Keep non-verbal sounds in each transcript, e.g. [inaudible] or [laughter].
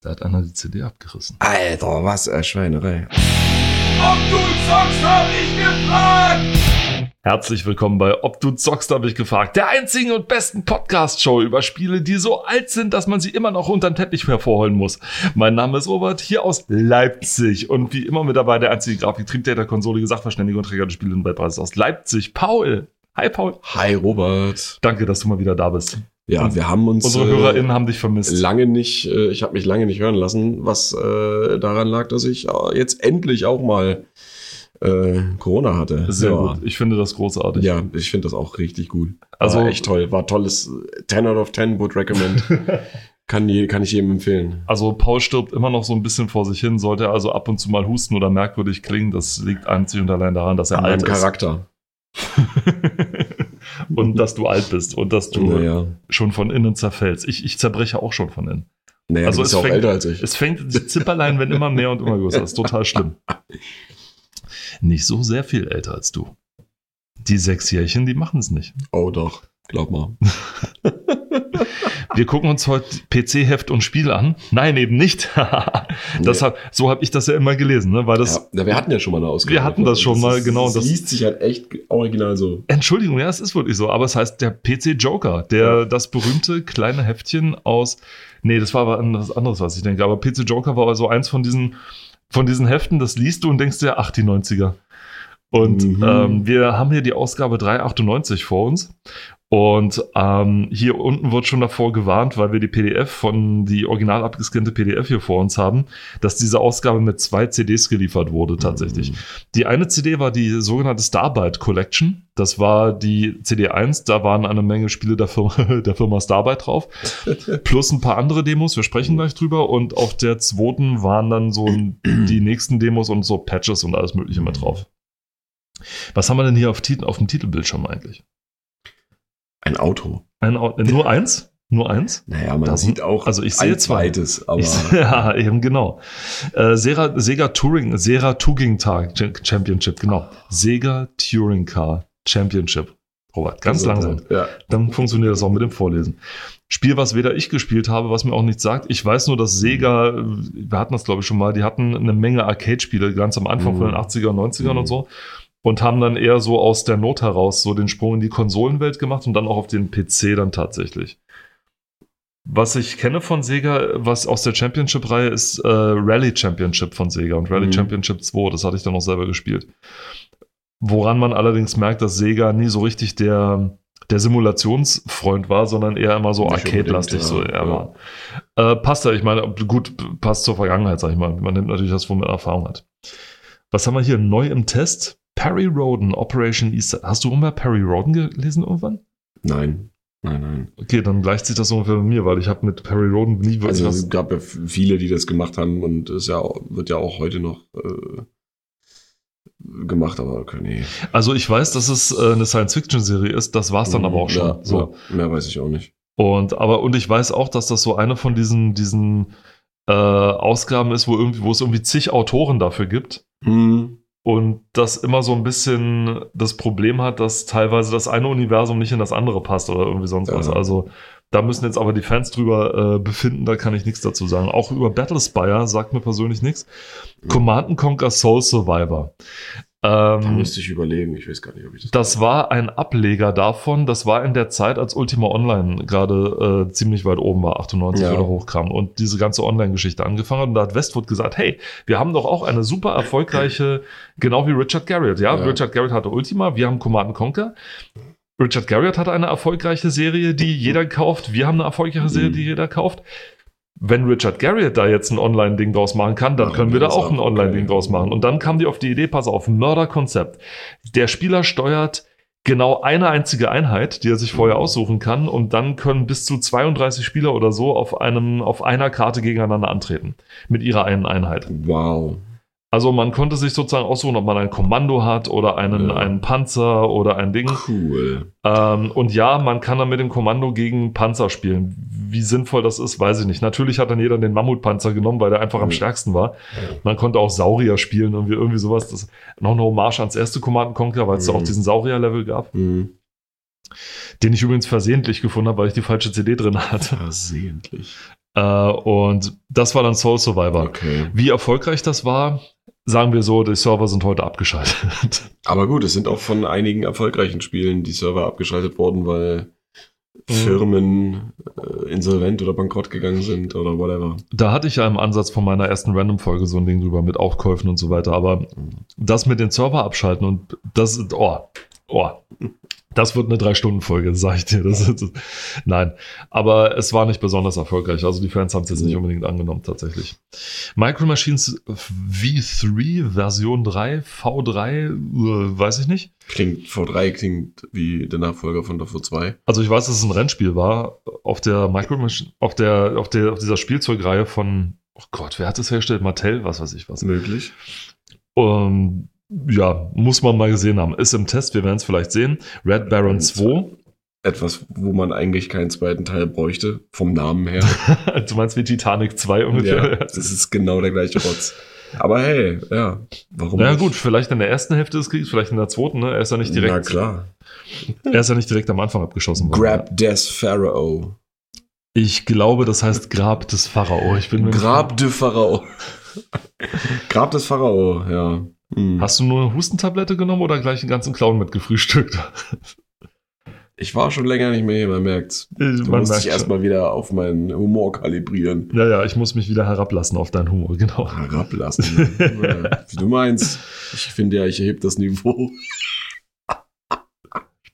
Da hat einer die CD abgerissen. Alter, was eine Schweinerei. Ob du zockst, hab ich gefragt! Herzlich willkommen bei Ob du zockst, habe ich gefragt. Der einzigen und besten Podcast-Show über Spiele, die so alt sind, dass man sie immer noch unter den Teppich hervorholen muss. Mein Name ist Robert, hier aus Leipzig. Und wie immer mit dabei der einzige Grafik, Triebtäter, Konsole, Sachverständige und Träger des Spiele und Weltpreises aus Leipzig. Paul. Hi, Paul. Hi, Robert. Danke, dass du mal wieder da bist. Ja, Und wir haben uns Unsere äh, HörerInnen haben dich vermisst. lange nicht, äh, ich habe mich lange nicht hören lassen, was äh, daran lag, dass ich äh, jetzt endlich auch mal äh, Corona hatte. Sehr ja. gut. Ich finde das großartig. Ja, ich finde das auch richtig gut. Also- War echt toll. War tolles 10 out of 10, would recommend. [laughs] kann, je, kann ich jedem empfehlen. Also Paul stirbt immer noch so ein bisschen vor sich hin, sollte er also ab und zu mal husten oder merkwürdig klingen. Das liegt einzig und allein daran, dass er An alt ist. Charakter. [laughs] und dass du alt bist und dass du Naja, schon von innen zerfällst. Ich, ich zerbreche auch schon von innen. naja Also es fängt- älter als ich. Es fängt die Zipperlein, wenn immer mehr und immer größer. Das ist total schlimm. [laughs] Nicht so sehr viel älter als du. Die Sechsjährchen, die machen es nicht. Oh doch, glaub mal. [laughs] Wir gucken uns heute PC-Heft und Spiel an. Nein, eben nicht. [laughs] das Nee. hat, so habe ich das ja immer gelesen, ne? weil das ja, wir hatten ja schon mal eine Ausgabe. Wir hatten das schon mal, ist- genau, Das, das- liest sich halt echt original so. Entschuldigung, ja, es ist wirklich so, aber es heißt der PC Joker, der Ja. das berühmte kleine Heftchen aus, nee, das war aber was anderes, was ich denke, aber PC Joker war also eins von diesen, von diesen Heften, das liest du und denkst dir, ach, die 90er. Und Mhm. ähm, wir haben hier die Ausgabe 398 vor uns. Und ähm, hier unten wird schon davor gewarnt, weil wir die PDF von die original abgescannte PDF hier vor uns haben, dass diese Ausgabe mit zwei CDs geliefert wurde tatsächlich. Mhm. Die eine CD war die sogenannte Starbyte Collection. Das war die CD 1, da waren eine Menge Spiele der Firma, [laughs] der Firma Starbyte drauf. [laughs] Plus ein paar andere Demos, wir sprechen gleich drüber. Und auf der zweiten waren dann so [clears throat] die nächsten Demos und so Patches und alles Mögliche mit drauf. Was haben wir denn hier auf, auf dem Titelbildschirm eigentlich? Ein Auto. Ein, Au- äh, [laughs] nur eins? Nur eins? Naja, man Das- sieht auch also ich sehe ein zwei. zweites, aber Ich, [laughs] ja, eben genau. Äh, Sega, Sega Touring, Sega Touring Car Championship, genau. Sega Touring Car Championship. Robert, ganz langsam. Ja. Dann funktioniert das auch mit dem Vorlesen. Spiel, was weder ich gespielt habe, was mir auch nichts sagt. Ich weiß nur, dass Sega, wir hatten das glaube ich schon mal, die hatten eine Menge Arcade-Spiele ganz am Anfang Mhm. von den 80er und 90ern Mhm. und so. Und haben dann eher so aus der Not heraus so den Sprung in die Konsolenwelt gemacht und dann auch auf den PC dann tatsächlich. Was ich kenne von Sega, was aus der Championship-Reihe ist äh, Rally Championship von Sega und Rally Mhm. Championship 2, das hatte ich dann auch selber gespielt. Woran man allerdings merkt, dass Sega nie so richtig der, der Simulationsfreund war, sondern eher immer so arcade-lastig so unbedingt, ja. eher war. Äh, passt ja, ich meine, gut, passt zur Vergangenheit, sag ich mal. Man nimmt natürlich das, wo man Erfahrung hat. Was haben wir hier neu im Test? Perry Roden, Operation Easter. Hast du immer Perry Roden gelesen irgendwann? Nein. Nein, nein. Okay, dann gleicht sich das ungefähr bei mir, weil ich habe mit Perry Roden nie wirklich Also was. es gab ja viele, die das gemacht haben und es ja, wird ja auch heute noch äh, gemacht, aber okay, nee. Also ich weiß, dass es äh, eine Science-Fiction-Serie ist, das war es dann aber auch schon. Ja, so. ja, mehr weiß ich auch nicht. Und, aber, und ich weiß auch, dass das so eine von diesen, diesen äh, Ausgaben ist, wo, irgendwie, wo es irgendwie zig Autoren dafür gibt. Hm. Und das immer so ein bisschen das Problem hat, dass teilweise das eine Universum nicht in das andere passt oder irgendwie sonst Ja. was. Also da müssen jetzt aber die Fans drüber äh, befinden, da kann ich nichts dazu sagen. Auch über Battlespire sagt mir persönlich nichts. Command and Conquer Soul Survivor. Da Ähm, müsste ich überlegen, ich weiß gar nicht, ob ich das. das war ein Ableger davon. Das war in der Zeit, als Ultima Online gerade äh, ziemlich weit oben war, 98 Ja. oder hochkam und diese ganze Online-Geschichte angefangen hat. Und da hat Westwood gesagt, hey, wir haben doch auch eine super erfolgreiche, [clears throat] genau wie Richard Garriott. Ja, Ja. Richard Garriott hatte Ultima, wir haben Command Conquer. Richard Garriott hatte eine erfolgreiche Serie, die jeder kauft. Wir haben eine erfolgreiche Serie, Mhm. die jeder kauft. Wenn Richard Garriott da jetzt ein Online-Ding draus machen kann, dann Machen können wir wir da auch ein Online-Ding okay. draus machen. Und dann kam die auf die Idee, pass auf, Mörderkonzept. Der Spieler steuert genau eine einzige Einheit, die er sich vorher Mhm. aussuchen kann, und dann können bis zu 32 Spieler oder so auf einem, auf einer Karte gegeneinander antreten. Mit ihrer einen Einheit. Wow. Also man konnte sich sozusagen aussuchen, ob man ein Kommando hat oder einen, Ja. einen Panzer oder ein Ding. Cool. Ähm, und ja, man kann dann mit dem Kommando gegen Panzer spielen. Wie sinnvoll das ist, weiß ich nicht. Natürlich hat dann jeder den Mammutpanzer genommen, weil der einfach am Mhm. stärksten war. Man konnte auch Saurier spielen, irgendwie, irgendwie sowas. Das noch eine Hommage ans erste Command Conquer, weil es da Mhm. auch diesen Saurier-Level gab, Hm. den ich übrigens versehentlich gefunden habe, weil ich die falsche CD drin hatte. Versehentlich. Äh, und das war dann Soul Survivor. Okay. Wie erfolgreich das war, sagen wir so, die Server sind heute abgeschaltet. [laughs] Aber gut, es sind auch von einigen erfolgreichen Spielen die Server abgeschaltet worden, weil Mhm. Firmen äh, insolvent oder bankrott gegangen sind oder whatever. Da hatte ich ja im Ansatz von meiner ersten Random-Folge so ein Ding drüber mit Aufkäufen und so weiter. Aber das mit den Server abschalten und das, oh, oh, das wird eine Drei-Stunden-Folge, sag ich dir. Das ist, nein, aber es war nicht besonders erfolgreich. Also die Fans haben es jetzt nicht unbedingt angenommen, tatsächlich. Micro Machines V3, Version 3, V3, äh, weiß ich nicht. Klingt V3 klingt wie der Nachfolger von der V2. Also ich weiß, dass es ein Rennspiel war auf der Micro Machine, auf der, auf der, auf dieser Spielzeugreihe von, oh Gott, wer hat das hergestellt? Mattel, was weiß ich was. Möglich. Ähm, ja, muss man mal gesehen haben. Ist im Test, wir werden es vielleicht sehen. Red Baron 2. Etwas, wo man eigentlich keinen zweiten Teil bräuchte, vom Namen her. [laughs] du meinst wie Titanic 2 ungefähr? ja, das ist genau der gleiche Rotz. Aber hey, ja, warum Ja nicht? gut, vielleicht in der ersten Hälfte des Kriegs, vielleicht in der zweiten, ne? Er ist ja nicht direkt, Na klar. er ist ja nicht direkt am Anfang abgeschossen worden. Grab des Pharaoh. Ich glaube, das heißt Grab des Pharao. Ich bin Grab de Pharao. [laughs] Grab des Pharao, ja. Hm. Hast du nur eine Hustentablette genommen oder gleich den ganzen Clown mitgefrühstückt? Ich war schon länger nicht mehr hier, man merkt's. Du Man musst merkt dich erstmal wieder auf meinen Humor kalibrieren. Ja, ja, ich muss mich wieder herablassen auf deinen Humor, genau. Herablassen. [laughs] wie du meinst. Ich finde ja, ich erhebe das Niveau.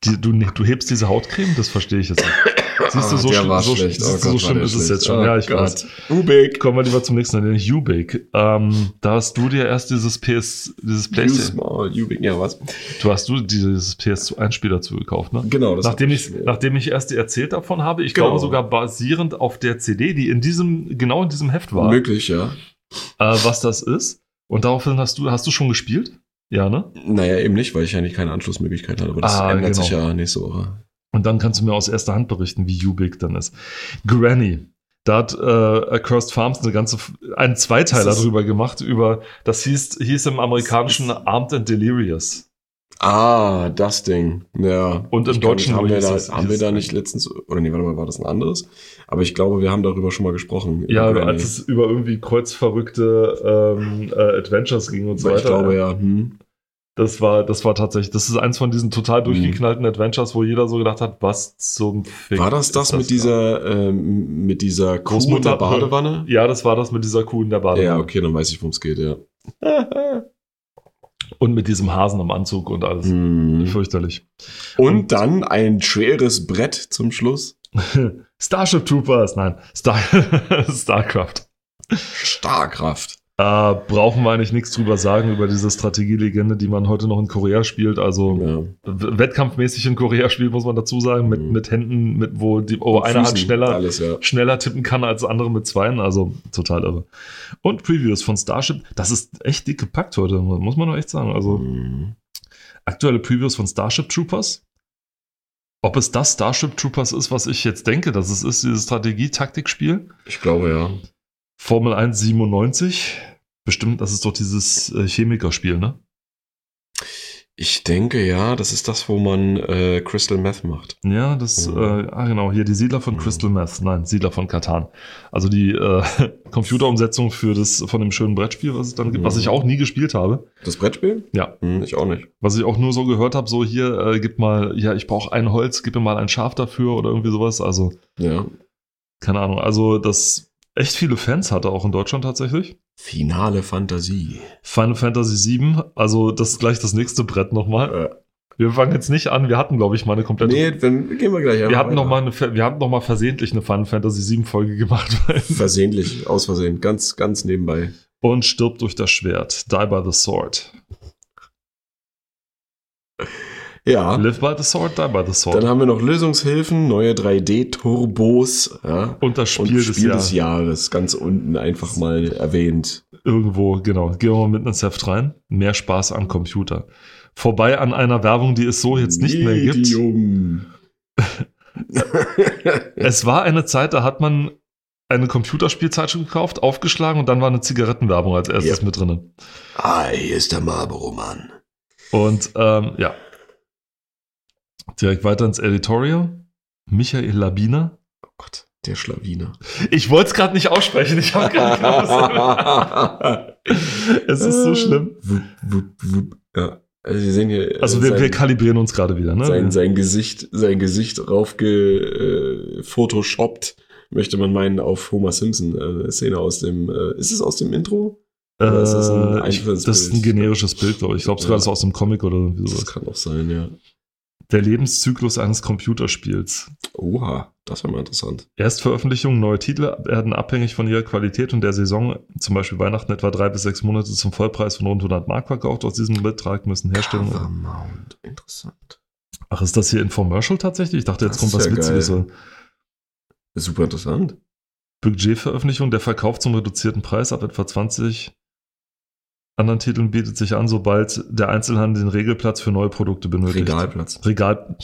Die, du, du hebst diese Hautcreme, das verstehe ich jetzt nicht. Siehst du, so, der schlimm- war so, schlecht. siehst du, Oh so Gott, war schlimm ist es jetzt schon. Oh ja, ich Gott. weiß. Ubik. Kommen wir lieber zum nächsten, nämlich Ubik. Ähm, da hast du dir erst dieses PS, dieses PlayStation, small, Ubik. Ja, was? du hast du dieses PS1-Spiel dazu gekauft, ne? Genau, das Nachdem hab ich, nachdem ich erst dir erzählt davon habe, ich Genau. glaube sogar basierend auf der CD, die in diesem, genau in diesem Heft war, Möglich, ja. äh, was das ist. Und daraufhin hast du, hast du schon gespielt? Ja, ne? Naja, eben nicht, weil ich eigentlich keine Anschlussmöglichkeit hatte. Aber das Ah, ändert genau. sich ja nächste Woche. Und dann kannst du mir aus erster Hand berichten, wie Ubik dann ist. Granny. Da hat äh, Accursed Farms eine ganze, einen Zweiteiler drüber gemacht, über, das hieß, hieß im amerikanischen Armed and Delirious. Ah, das Ding. Ja. Und im Ich kann Deutschen nicht- haben wir, da, das- haben wir da nicht letztens, oder nee, warte mal, war das ein anderes? Aber ich glaube, wir haben darüber schon mal gesprochen. Ja, als es über irgendwie kreuzverrückte ähm, äh, Adventures ging und so Weil weiter. ich glaube, ja. Hm. Das war, das war tatsächlich, das ist eins von diesen total Mhm. durchgeknallten Adventures, wo jeder so gedacht hat, was zum Fick. War das das, mit dieser, ähm, mit dieser Kuh in der Badewanne? Ja, das war das mit dieser Kuh in der Badewanne. Ja, okay, dann weiß ich, worum es geht, ja. [laughs] Und mit diesem Hasen am Anzug und alles. Hm. Fürchterlich. Und dann ein schweres Brett zum Schluss. [laughs] Starship Troopers, nein, Star [laughs] StarCraft. Starkraft. Äh, brauchen wir eigentlich nichts drüber sagen, über diese Strategielegende, die man heute noch in Korea spielt. Also Ja. wettkampfmäßig in Korea spielt, muss man dazu sagen, mit, Mhm. mit Händen, mit wo die, oh, eine Hand schneller, Alles, ja. schneller tippen kann als andere mit zweien. Also total irre. Und Previews von Starship, das ist echt dick gepackt heute, muss man doch echt sagen. Also Hm. aktuelle Previews von Starship Troopers. Ob es das Starship Troopers ist, was ich jetzt denke, dass es ist, dieses Strategie-Taktikspiel. Ich glaube, ja. Formel 1 97. Bestimmt, das ist doch dieses äh, Chemikerspiel, ne? Ich denke, ja, das ist das, wo man äh, Crystal Meth macht. Ja, das, Mhm. äh, ah genau, hier die Siedler von Mhm. Crystal Meth. Nein, Siedler von Katan. Also die äh, [laughs] Computerumsetzung für das, von dem schönen Brettspiel, was es dann gibt, was Mhm. ich auch nie gespielt habe. Das Brettspiel? Ja. Hm, ich auch nicht. Was ich auch nur so gehört habe, so hier, äh, gib mal, ja, ich brauche ein Holz, gib mir mal ein Schaf dafür oder irgendwie sowas. Also, Ja. keine Ahnung. Also, das echt viele Fans hatte, auch in Deutschland tatsächlich. Finale Fantasie. Final Fantasy VII, also das ist gleich das nächste Brett nochmal. Äh, Wir fangen jetzt nicht an, wir hatten, glaube ich, mal eine komplette. nee, dann gehen wir gleich wir hatten noch mal eine, wir hatten noch mal versehentlich eine Final Fantasy VII Folge gemacht. [laughs] Versehentlich, aus Versehen, ganz, ganz nebenbei. Und stirbt durch das Schwert. Die by the sword. Ja. Live by the sword, die by the sword. Dann haben wir noch Lösungshilfen, neue 3D-Turbos, ja. und das Und Spiel, Spiel, des, des, Jahres. Ganz unten einfach mal erwähnt. Irgendwo, genau. Gehen wir mal mit ins Heft rein. Mehr Spaß am Computer. Vorbei an einer Werbung, die es so jetzt nicht mehr gibt. Medium. [laughs] Es war eine Zeit, da hat man eine Computerspielzeitschrift gekauft, aufgeschlagen und dann war eine Zigarettenwerbung als erstes Ja. mit drinnen. ah, hier ist der Marlboro-Mann. Und ähm, ja. Direkt weiter ins Editorial. Michael Labiner. Oh Gott. Der Schlawiner. Ich wollte es gerade nicht aussprechen. Ich habe gerade [laughs] Es ist so schlimm. Ja. Also Sie sehen hier. äh, Also wir, sein, wir kalibrieren uns gerade wieder, ne? sein, sein Gesicht, sein Gesicht raufge äh, photoshoppt, möchte man meinen, auf Homer Simpson. Äh, eine Szene aus dem. Äh, ist es aus dem Intro? Äh, ist das ein ich, das ist ein generisches Bild, glaube ich. Ich glaube sogar, Ja. das ist aus dem Comic oder irgendwie Das sowas. kann auch sein, ja. Der Lebenszyklus eines Computerspiels. Oha, das wäre mal interessant. Erstveröffentlichung, Erstveröffentlichungen, neue Titel werden abhängig von ihrer Qualität und der Saison, zum Beispiel Weihnachten etwa drei bis sechs Monate zum Vollpreis von rund 100 Mark verkauft. Aus diesem Betrag müssen Herstellungen. Cover Mount, interessant. Ach, ist das hier Infomercial tatsächlich? Ich dachte, jetzt Das kommt was ja Witziges. Super interessant. Budgetveröffentlichung, der Verkauf zum reduzierten Preis ab etwa 20 anderen Titeln bietet sich an, sobald der Einzelhandel den Regelplatz für neue Produkte benötigt. Regalplatz. Regal.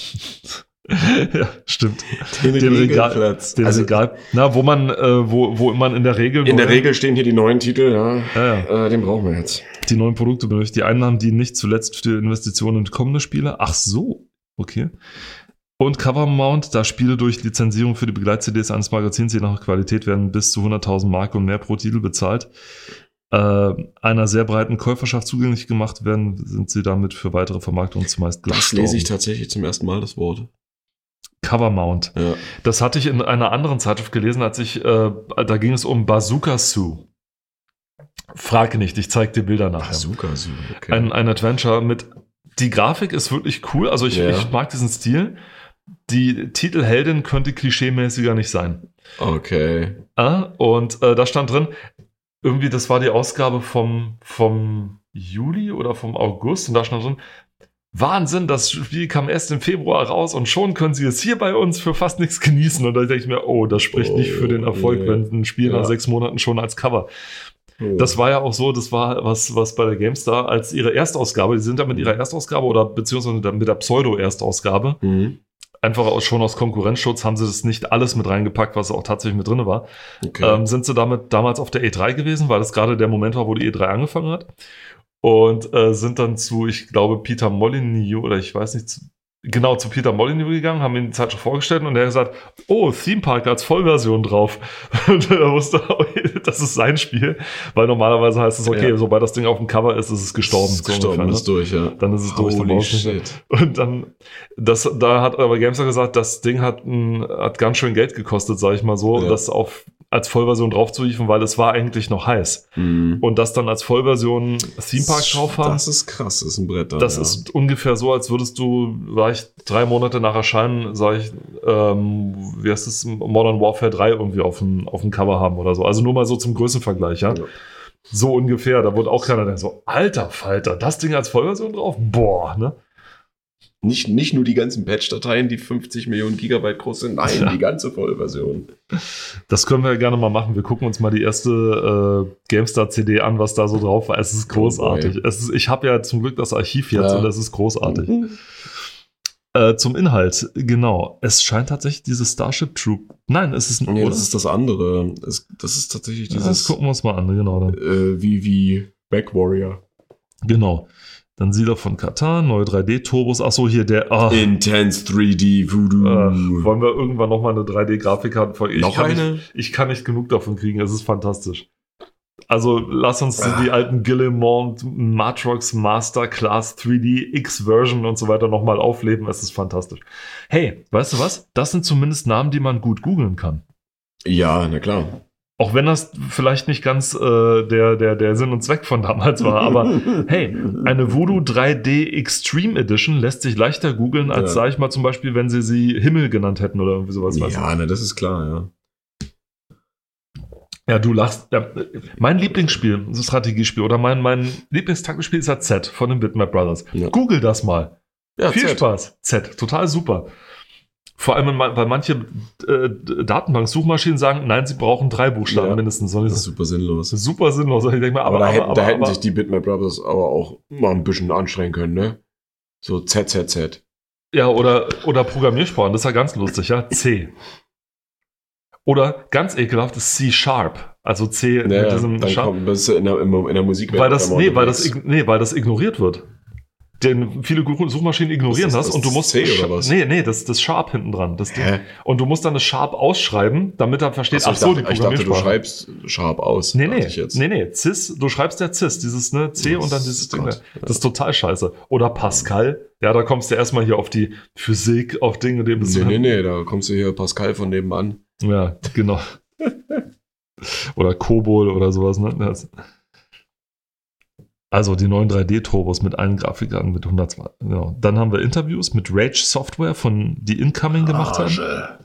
[laughs] ja, stimmt. Den, Den Regal- Regelplatz. Den also Regal. Na, wo man, äh, wo, wo man in der Regel. in der Regel stehen hier die neuen Titel, ja. Ja, ja. Äh, den brauchen wir jetzt. die neuen Produkte benötigt. Die Einnahmen dienen nicht zuletzt für Investitionen in kommende Spiele. Ach so, okay. Und Cover Mount, da Spiele durch Lizenzierung für die Begleit-CDs eines Magazins je nach Qualität werden bis zu 100.000 Mark und mehr pro Titel bezahlt. Äh, einer sehr breiten Käuferschaft zugänglich gemacht werden, sind sie damit für weitere Vermarktungen zumeist Das lese ich tatsächlich zum ersten Mal, das Wort. Cover Mount. Ja. Das hatte ich in einer anderen Zeitschrift gelesen, als ich, äh, da ging es um Bazooka Sue. Frage nicht, ich zeig dir Bilder nachher. Bazooka, so, okay. ein, ein Adventure mit. Die Grafik ist wirklich cool. Also ich, Ja. ich mag diesen Stil. Die Titelheldin könnte klischeemäßiger nicht sein. okay. Äh, und äh, da stand drin, irgendwie, das war die Ausgabe vom, vom Juli oder vom August. Und da stand drin, Wahnsinn, das Spiel kam erst im Februar raus und schon können sie es hier bei uns für fast nichts genießen. Und da denke ich mir, oh, das spricht Oh, nicht für den Erfolg, nee. wenn ein Spiel Ja. nach sechs Monaten schon als Cover das war ja auch so, das war was, was bei der GameStar als ihre Erstausgabe, die sind da mit ihrer Erstausgabe oder beziehungsweise mit der Pseudo-Erstausgabe, Mhm. Einfach aus, schon aus Konkurrenzschutz haben sie das nicht alles mit reingepackt, was auch tatsächlich mit drin war. Okay. Ähm, sind sie damit damals auf der E3 gewesen, weil das gerade der Moment war, wo die E3 angefangen hat. Und äh, sind dann zu, ich glaube, Peter Molyneux oder ich weiß nicht, zu, genau zu Peter Molyneux gegangen, haben ihm die Zeitschrift vorgestellt und er hat gesagt, oh, Theme Park als Vollversion drauf. [laughs] Und er wusste, oh, das ist sein Spiel, weil normalerweise heißt es, okay, Ja. sobald das Ding auf dem Cover ist, ist es gestorben. ist so gestorben, ungefähr, ist durch, ja. ne? Dann ist es durch, dann Holy brauchst du nicht mehr. shit. Und dann, das, da hat aber GameStar gesagt, das Ding hat, ein, hat ganz schön Geld gekostet, sag ich mal so, Ja. das auf, als Vollversion drauf zu liefern, weil es war eigentlich noch heiß. Mhm. Und das dann als Vollversion Theme Park drauf haben, Das ist krass, das ist ein Brett da. das ja. ist ungefähr so, als würdest du, sag ich, drei Monate nach Erscheinen, sag ich, ähm, wie heißt es, Modern Warfare 3 irgendwie auf dem, auf dem Cover haben oder so. Also nur mal so zum Größenvergleich, ja. Ja. So ungefähr. Da wurde auch keiner der so, alter Falter, das Ding als Vollversion drauf? Boah, ne? Nicht, nicht nur die ganzen Patch-Dateien, die 50 Millionen Gigabyte groß sind, nein, Ja. die ganze Vollversion. Das können wir gerne mal machen. Wir gucken uns mal die erste äh, GameStar-CD an, was da so drauf war. Es ist großartig. es ist, ich habe ja zum Glück das Archiv jetzt Ja. und es ist großartig. Äh, zum Inhalt, genau. Es scheint tatsächlich dieses Starship Troop. Nein, es ist ein. Nee, oder? das ist das andere. Das, das ist tatsächlich Ja, das dieses gucken wir uns mal an, genau. Dann. äh, wie, wie Back Warrior. Genau. Dann Siedler von Katar, neue 3D-Turbos. Achso, hier der. Ah, Intense 3D Voodoo. äh, wollen wir irgendwann nochmal eine 3D-Grafik haben? Ich Noch kann eine? Nicht, ich kann nicht genug davon kriegen. Es ist fantastisch. Also lass uns Ah. die alten Guillemont Matrox Masterclass 3D X-Version und so weiter nochmal aufleben. Es ist fantastisch. Hey, weißt du was? Das sind zumindest Namen, die man gut googeln kann. Ja, na klar. Auch wenn das vielleicht nicht ganz äh, der, der, der Sinn und Zweck von damals war, aber [laughs] hey, eine Voodoo 3D Extreme Edition lässt sich leichter googeln, als Ja. sag ich mal zum Beispiel, wenn sie sie Himmel genannt hätten oder irgendwie sowas. Ja, na, das ist klar, ja. Ja, du lachst. Ja, mein Lieblingsspiel, so Strategiespiel oder mein, mein Lieblingstaktikspiel ist ja Z von den Bitmap Brothers. Ja. Google das mal. Ja, Viel Z. Spaß. Z, total super. Vor allem, weil manche äh, Datenbank-Suchmaschinen sagen, nein, sie brauchen drei Buchstaben Ja. mindestens. Das ist super sinnlos. super sinnlos. Ich denke mal, Aber, aber, da, hätten, aber, da aber, hätten aber, sich die Bitmap Brothers aber auch mal ein bisschen anstrengen können, ne? So ZZZ. Ja, oder, oder Programmiersprachen, das ist ja ganz lustig, ja. C. Oder ganz ekelhaft ist C-Sharp. Also C mit Naja, diesem dann Sharp. kommt das in der, in der Musikwelt. Weil das, nee, weil das, nee, weil das ignoriert wird. Denn viele Suchmaschinen ignorieren ist das, das? und du musst C oder was? Nee, nee, das das Sharp hinten dran, das Ding. Und du musst dann das Sharp ausschreiben, damit er versteht, Achso, ach so, ich, dachte, ich dachte, du schreibst scharf aus. Nee, nee, nee, nee, CIS, du schreibst ja CIS, dieses ne, C und dann dieses Ding. Gott. Das ist total scheiße. Oder Pascal, ja, da kommst du erstmal hier auf die Physik, auf Dinge, die bist Nee, nee, nee, da kommst du hier Pascal von nebenan. Ja, genau. [laughs] oder Kobol oder sowas, ne? Also die neuen 3D-Turbos mit allen Grafikkarten mit 102. Genau. Dann haben wir Interviews mit Rage Software von die Incoming gemacht haben. Arsch.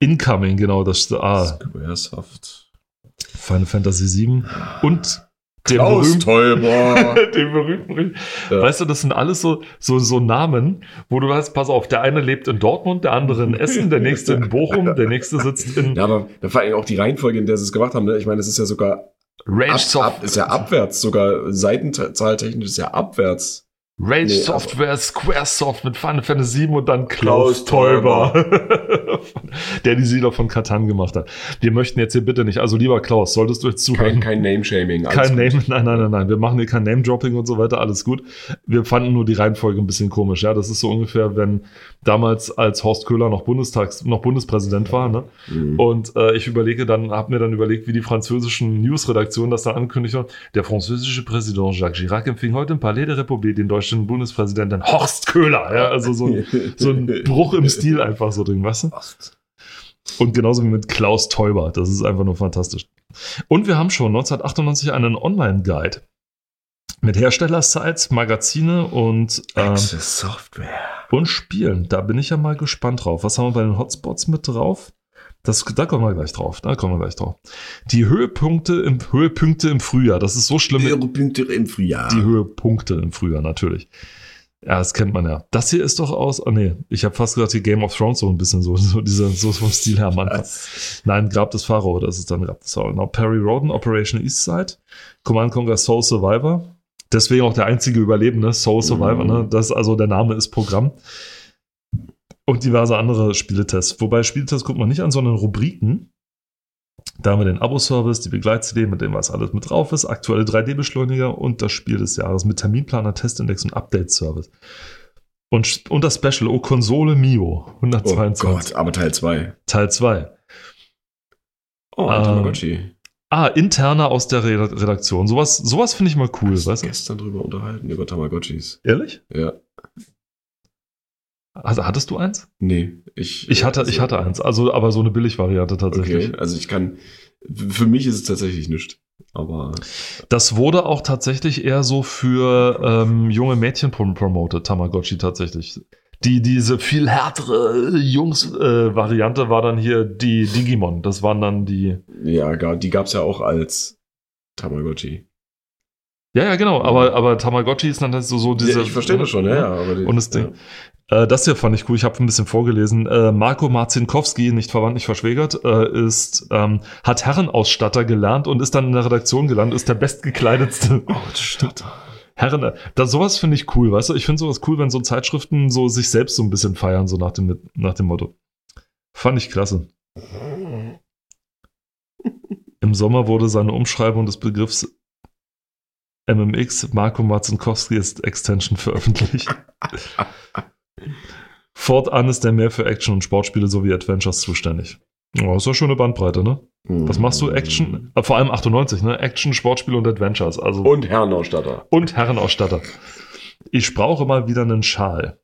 Incoming, genau, das ah, Squaresoft. Final Fantasy VII und Klaus [laughs] berühmten, Teuber. den berühmten Ja. Weißt du, das sind alles so, so, so Namen, wo du weißt, pass auf, der eine lebt in Dortmund, der andere in Essen, der nächste in Bochum, der nächste sitzt in Ja, aber vor allem auch die Reihenfolge, in der sie es gemacht haben. Ne? Ich meine, es ist ja sogar Rage, ab, Soft ab, ist ja abwärts, sogar seitenzahltechnisch ist ja abwärts. Rage Nee, Software, Squaresoft mit Final Fantasy VII und dann Klaus, Klaus Teuber, [laughs] [laughs] der die Siedler von Katan gemacht hat. Wir möchten jetzt hier bitte nicht, also lieber Klaus, solltest du jetzt zuhören. Kein, kein Name-Shaming. Kein gut. Name, nein, nein, nein, nein. Wir machen hier kein Name-Dropping und so weiter, alles gut. Wir fanden nur die Reihenfolge ein bisschen komisch. Ja, das ist so ungefähr, wenn damals als Horst Köhler noch Bundestags, noch Bundespräsident war, ne? Mhm. Und äh, ich überlege dann, habe mir dann überlegt, wie die französischen Newsredaktionen das dann ankündigen. Der französische Präsident Jacques Chirac empfing heute im Palais der Republik den deutschen Bundespräsidenten Horst Köhler. Ja, also so ein, so ein Bruch im Stil einfach so drin, weißt du? Und genauso wie mit Klaus Teuber. Das ist einfach nur fantastisch. Und wir haben schon 1998 einen Online-Guide mit Herstellersites, Magazine und, ähm, Access Software. und Spielen. Da bin ich ja mal gespannt drauf. Was haben wir bei den Hotspots mit drauf? Das, da kommen wir gleich drauf. Da kommen wir gleich drauf. Die Höhepunkte im, Höhepunkte im Frühjahr. Das ist so schlimm. Punkte im Frühjahr. Die Höhepunkte im Frühjahr, natürlich. Ja, das kennt man ja. Das hier ist doch aus. Oh nee, ich habe fast gesagt, die Game of Thrones so ein bisschen so, [laughs] so, diese, so vom Stil her am Anfang. Was? Nein, Grab des Pharao, das ist dann Grab des Pharao. Genau, Perry Roden, Operation Eastside, Command Conquer Soul Survivor. Deswegen auch der einzige Überlebende, Soul Survivor, Mhm. ne? Das, also der Name ist Programm. Und diverse andere Spieletests. Wobei Spieletests guckt man nicht an, sondern Rubriken. Da haben wir den Abo-Service, die Begleit-CD, mit dem was alles mit drauf ist, aktuelle 3D-Beschleuniger und das Spiel des Jahres mit Terminplaner, Testindex und Update-Service. Und, und das Special, oh, Konsole Mio, Oh 122. Gott, aber Teil 2. Teil 2. Oh, Ähm, Tamagotchi. Ah, interner aus der Re Redaktion. Sowas, sowas finde ich mal cool, weißt du? gestern drüber unterhalten, über Tamagotchis. Ehrlich? Ja. Also, hattest du eins? Nee, ich. Ich hatte, also, ich hatte eins. Also, aber so eine Billigvariante tatsächlich. Okay, also ich kann. Für mich ist es tatsächlich nichts. Aber. Das wurde auch tatsächlich eher so für ähm, junge Mädchen prom promoted, Tamagotchi tatsächlich. Die, diese viel härtere Jungs-Variante war dann hier die Digimon. Das waren dann die. Ja, die gab es ja auch als Tamagotchi. Ja, ja, genau. Aber, aber Tamagotchi ist dann halt so, so diese. ja, ich verstehe das schon, ja, ja. Aber die, Und das Ding. Äh, das hier fand ich cool. Ich habe ein bisschen vorgelesen. Äh, Marco Marzinkowski, nicht verwandt, nicht verschwägert, äh, ist, ähm, hat Herrenausstatter gelernt und ist dann in der Redaktion gelandet, ist der bestgekleidetste [laughs] Ausstatter. Herren. äh, Das, sowas finde ich cool, weißt du? Ich finde sowas cool, wenn so Zeitschriften so sich selbst so ein bisschen feiern, so nach dem, nach dem Motto. Fand ich klasse. [laughs] Im Sommer wurde seine Umschreibung des Begriffs MMX Marco Marzinkowski ist Extension veröffentlicht. [laughs] Fortan ist er mehr für Action- und Sportspiele sowie Adventures zuständig. Oh, ist ja schon eine Bandbreite, ne? Was machst du? Action? Äh, Vor allem 98, ne? Action, Sportspiele und Adventures. Also Und Herrenausstatter. und Herrenausstatter. Ich brauche mal wieder einen Schal.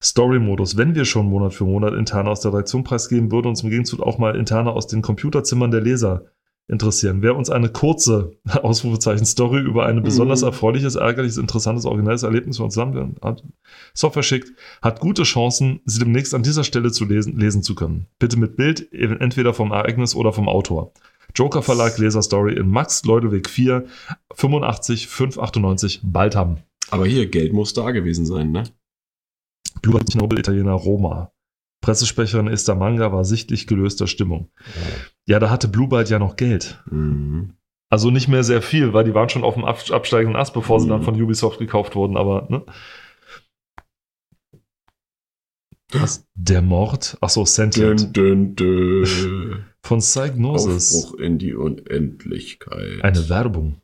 Story-Modus. Wenn wir schon Monat für Monat interne aus der Redaktion preisgeben, würde uns im Gegenzug auch mal interne aus den Computerzimmern der Leser interessieren. Wer uns eine kurze [laughs] Ausrufezeichen Story über ein besonders Mhm. erfreuliches, ärgerliches, interessantes, originelles Erlebnis von uns zusammen hat, Software schickt, hat gute Chancen, sie demnächst an dieser Stelle zu lesen, lesen zu können. Bitte mit Bild, entweder vom Ereignis oder vom Autor. Joker Verlag Leserstory in Max Leudeweg 4 85 598 bald haben. Aber hier, Geld muss da gewesen sein, ne? Blue Nobel Italiener Roma. Pressesprecherin Esther Manga war sichtlich gelöster Stimmung. Ja, da hatte Blue Byte ja noch Geld. Mhm. Also nicht mehr sehr viel, weil die waren schon auf dem ab- absteigenden Ast, bevor sie Mhm. dann von Ubisoft gekauft wurden, aber ne? Was? Der Mord? Achso, Sentient. Dün, dün, dün. [laughs] Von Psygnosis. Aufbruch in die Unendlichkeit. Eine Werbung.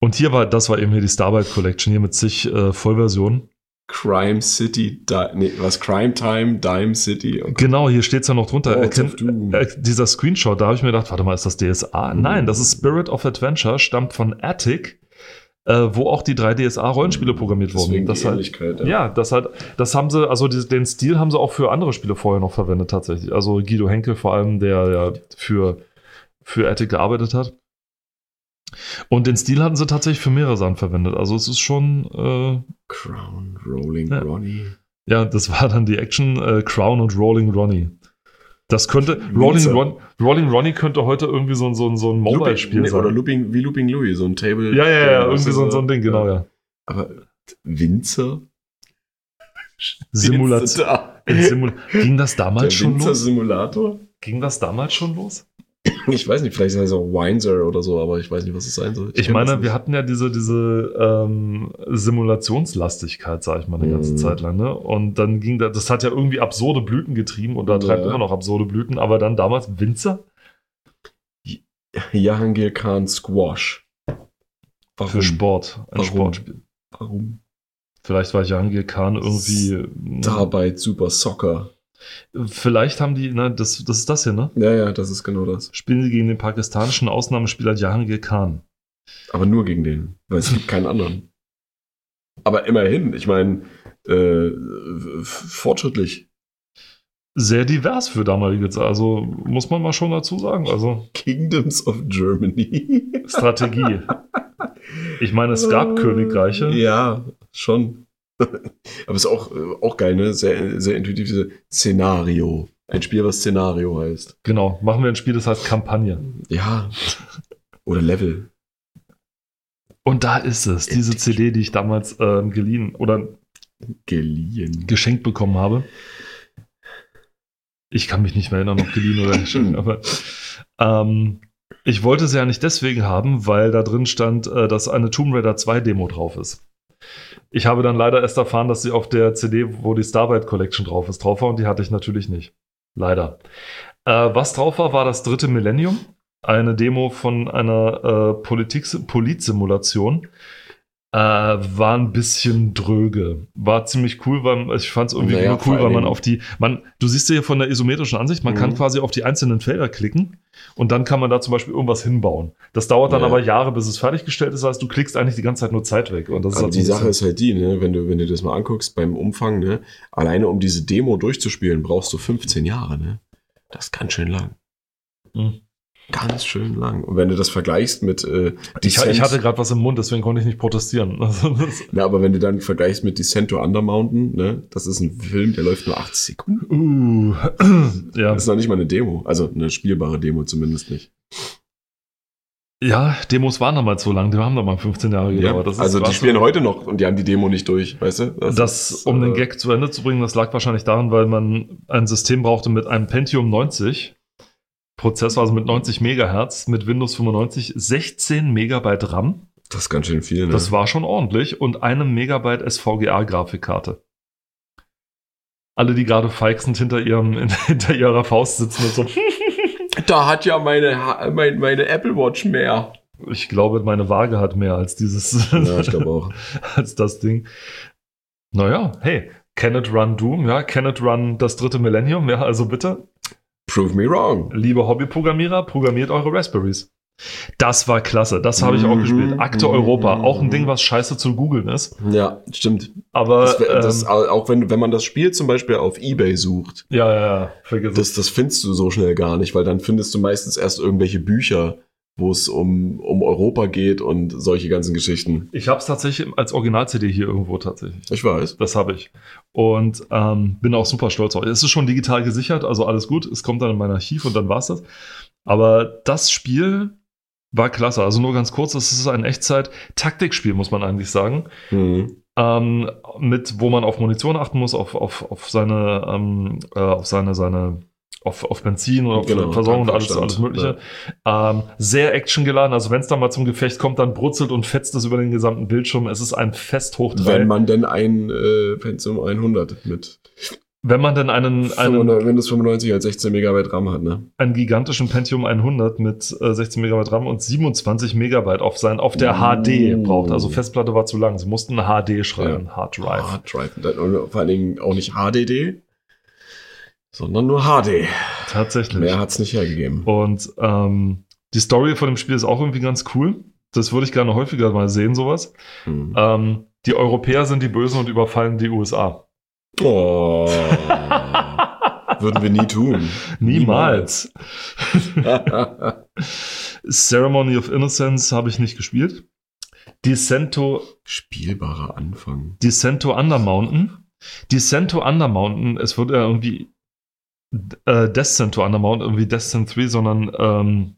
Und hier war, das war eben hier die Starlight Collection, hier mit zig äh, Vollversionen. Crime City, Di nee, was? Crime Time, Dime City. Und Genau, hier steht's ja noch drunter. Erkennt- of Doom. äh, dieser Screenshot, da habe ich mir gedacht, warte mal, ist das DSA? Mhm. Nein, das ist Spirit of Adventure, stammt von Attic, äh, wo auch die drei DSA-Rollenspiele programmiert wurden. Deswegen Das die halt, Ähnlichkeit. ja, das halt, das haben sie, also die, den Stil haben sie auch für andere Spiele vorher noch verwendet tatsächlich. Also Guido Henkel vor allem, der ja für, für Attic gearbeitet hat. Und den Stil hatten sie tatsächlich für mehrere Sachen verwendet. Also es ist schon, äh, Crown, Rolling Ja. Ronnie. ja, das war dann die Action äh, Crown und Rolling Ronnie. Das könnte, Rolling. Ron, Rolling Ronnie könnte heute irgendwie so, ein- so, so ein Mobile-Spiel sein. Oder Looping, wie Looping Louis, so ein Table. ja, ja, ja, Game, irgendwie so, so ein Ding, genau, ja. Aber Winzer? Simulation. Da. Simul ging das Der damals schon los? Winzer-Simulator? Ging das damals schon los? Ich weiß nicht, vielleicht heißt es auch Windsor oder so, aber ich weiß nicht, was es sein soll. Ich, das meine, wir hatten ja diese, diese ähm, Simulationslastigkeit, sag ich mal, eine ganze Mhm. Zeit lang. Ne? Und dann ging da, das hat ja irgendwie absurde Blüten getrieben und da treibt Ja. immer noch absurde Blüten, aber dann damals Winzer Jahangir Khan Squash. Warum? für Sport. Ein Warum? Sportspiel. Warum? Vielleicht war Jahangir Khan irgendwie. Arbeit Super Soccer. Vielleicht haben die, ne, das, das ist das hier, ne? Ja, ja, das ist genau das. Spielen sie gegen den pakistanischen Ausnahmespieler Jahangir Khan. Aber nur gegen den, weil es gibt keinen anderen. Aber immerhin, ich meine, äh, fortschrittlich. Sehr divers für damalige Zeit. Also muss man mal schon dazu sagen. Also Kingdoms of Germany. Strategie. Ich meine, es gab [laughs] Königreiche. Ja, schon. [laughs] Aber ist auch, äh, auch geil, ne? Sehr, sehr intuitiv, diese Szenario. Ein Spiel, was Szenario heißt. Genau. Machen wir ein Spiel, das heißt Kampagne. Ja. Oder Level. Und da ist es, diese CD, die ich damals ähm, geliehen oder Geliehen. geschenkt bekommen habe. Ich kann mich nicht mehr erinnern, ob geliehen oder [laughs] geschenkt, aber ähm, ich wollte sie ja nicht deswegen haben, weil da drin stand, äh, dass eine Tomb Raider 2 Demo drauf ist. Ich habe dann leider erst erfahren, dass sie auf der CD, wo die Starlight Collection drauf ist, drauf war und die hatte ich natürlich nicht. Leider. Äh, was drauf war, war das dritte Millennium. Eine Demo von einer äh, Politik Politsimulation. Äh, war ein bisschen dröge. War ziemlich cool, weil ich fand es irgendwie Naja, cool, weil man auf die, man, du siehst ja hier von der isometrischen Ansicht, man kann Mhm. quasi auf die einzelnen Felder klicken und dann kann man da zum Beispiel irgendwas hinbauen. Das dauert dann Ja. aber Jahre, bis es fertiggestellt ist. Das heißt, du klickst eigentlich die ganze Zeit nur Zeit weg. Und das ist Aber halt die Sache ist halt die, ne, wenn du, wenn du das mal anguckst beim Umfang, ne, alleine um diese Demo durchzuspielen, brauchst du 15 Jahre, ne? Das ist ganz schön lang. Mhm. Ganz schön lang. Und wenn du das vergleichst mit äh, ich, Descent- ich hatte gerade was im Mund, deswegen konnte ich nicht protestieren. [laughs] Also das, Na, aber wenn du dann vergleichst mit Descent to Undermountain, ne, das ist ein Film, der läuft nur 80 Sekunden. uh, [clears throat] ja. Das ist noch nicht mal eine Demo. Also eine spielbare Demo zumindest nicht. ja, Demos waren damals so lang, die haben da mal 15 Jahre Ja, gedauert. Das ist- also die spielen heute noch und die haben die Demo nicht durch, weißt du? Das, ist, um den äh, Gag zu Ende zu bringen, das lag wahrscheinlich daran, weil man ein System brauchte mit einem Pentium 90 Prozessor, also mit 90 Megahertz, mit Windows 95, 16 Megabyte RAM. Das ist ganz schön viel, ne? Das war schon ordentlich und einem Megabyte SVGA-Grafikkarte. Alle, die gerade feixend hinter, ihrem, [laughs] hinter ihrer Faust sitzen und so. [laughs] da hat ja meine, Ha- mein, meine Apple Watch mehr. Ich glaube, meine Waage hat mehr als dieses, Ja, ich [laughs] glaube auch. als das Ding. Naja, hey, can it run Doom? Ja, can it run das dritte Millennium? Ja, also bitte. Prove me wrong. Liebe Hobbyprogrammierer, programmiert eure Raspberries. Das war klasse, das habe ich auch Mhm, gespielt. Akte mhm, Europa, auch ein mhm. Ding, was scheiße zu googeln ist. Ja, stimmt. Aber Das, das, ähm, auch wenn, wenn man das Spiel zum Beispiel auf Ebay sucht, ja, ja, ja, vergiss das, das findest du so schnell gar nicht, weil dann findest du meistens erst irgendwelche Bücher, wo es um, um Europa geht und solche ganzen Geschichten. Ich habe es tatsächlich als Original-CD hier irgendwo tatsächlich. Ich weiß. Das habe ich. Und ähm, bin auch super stolz auf. Es ist schon digital gesichert, also alles gut. Es kommt dann in mein Archiv und dann war's das. Aber das Spiel war klasse. Also nur ganz kurz, es ist ein Echtzeit-Taktikspiel, muss man eigentlich sagen. Mhm. ähm, mit, wo man auf Munition achten muss, auf, auf, auf seine, ähm, äh, auf seine, seine, auf, auf Benzin oder auf Genau, Versorgung und alles, alles Mögliche. Ähm, sehr actiongeladen, also wenn es da mal zum Gefecht kommt, dann brutzelt und fetzt es über den gesamten Bildschirm. Es ist ein Fest hoch drei. Wenn man denn ein äh, Pentium 100 mit Wenn man denn einen, einen, 95 Windows 95 als 16 Megabyte RAM hat, ne? einen gigantischen Pentium 100 mit äh, 16 Megabyte RAM und 27 Megabyte auf sein, auf der HD Mm. braucht. Also Festplatte war zu lang. Sie mussten HD schreiben, Hard Drive. Hard Drive. Dann- und vor allen Dingen auch nicht HDD, sondern nur HD. Tatsächlich. Mehr hat's nicht hergegeben. Und ähm, die Story von dem Spiel ist auch irgendwie ganz cool. Das würde ich gerne häufiger mal sehen, sowas. Hm. Ähm, die Europäer sind die Bösen und überfallen die USA. Oh. Würden wir nie tun. Niemals. [laughs] Ceremony of Innocence habe ich nicht gespielt. Descento, Spielbarer Anfang. Descento Under Mountain. Descento Under Mountain, es wird ja irgendwie äh, Descento Under Mountain, irgendwie Descent 3, sondern ähm,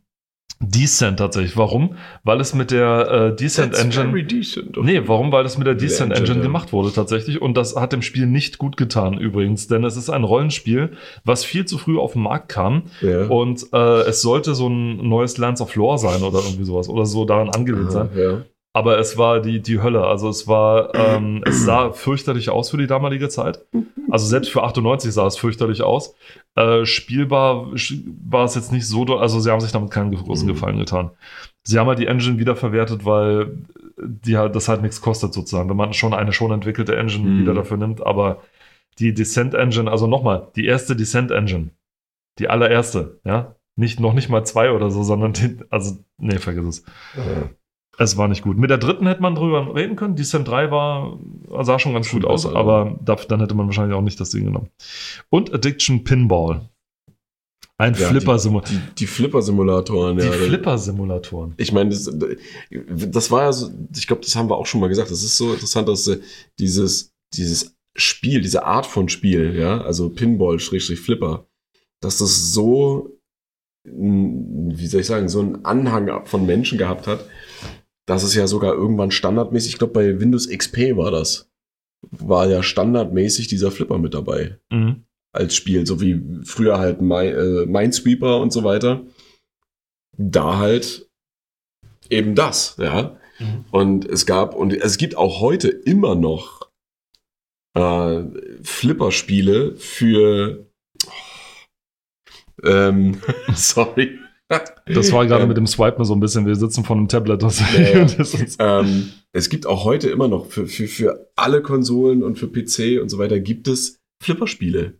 Descent tatsächlich. Warum? Weil es mit der äh, Descent Engine. decent. Nee, warum? Weil das mit der Descent Engine, Engine ja. gemacht wurde tatsächlich. Und das hat dem Spiel nicht gut getan übrigens, denn es ist ein Rollenspiel, was viel zu früh auf den Markt kam. Ja. Und äh, es sollte so ein neues Lands of Lore sein oder irgendwie sowas. Oder so daran angelehnt sein. Aha, ja. Aber es war die, die Hölle. Also es war, ähm, es sah fürchterlich aus für die damalige Zeit. Also selbst für 98 sah es fürchterlich aus. Äh, spielbar war es jetzt nicht so, also sie haben sich damit keinen großen Mhm. Gefallen getan. Sie haben halt die Engine wiederverwertet, weil die halt, das halt nichts kostet sozusagen, wenn man schon eine schon entwickelte Engine Mhm. wieder dafür nimmt. Aber die Descent Engine, also nochmal, die erste Descent Engine, die allererste, ja, nicht, noch nicht mal zwei oder so, sondern die, also, nee, vergiss es. Es war nicht gut. Mit der dritten hätte man drüber reden können. Descent 3 war, sah schon ganz Schon gut aus, besser, aber da, dann hätte man wahrscheinlich auch nicht das Ding genommen. Und Addiction Pinball. Ein Ja, Flipper-Simulator. Die, die Flipper-Simulatoren, Die ja. Flipper-Simulatoren. Ich meine, das, das war ja so, ich glaube, das haben wir auch schon mal gesagt. Das ist so interessant, dass äh, dieses, dieses Spiel, diese Art von Spiel, ja, also Pinball, Schrägstrich Flipper, dass das so, wie soll ich sagen, so einen Anhang von Menschen gehabt hat, dass es ja sogar irgendwann standardmäßig, ich glaube, bei Windows XP war das, war ja standardmäßig dieser Flipper mit dabei Mhm. als Spiel, so wie früher halt Mi äh, Minesweeper und so weiter. Da halt eben das, ja. Mhm. Und es gab, und es gibt auch heute immer noch äh, Flipper-Spiele für ähm, [laughs] sorry. Das war gerade Ähm, mit dem Swipen so ein bisschen. Wir sitzen vor einem Tablet. Das, Ja, ja. [laughs] ähm, es gibt auch heute immer noch für, für, für alle Konsolen und für PC und so weiter gibt es Flipperspiele.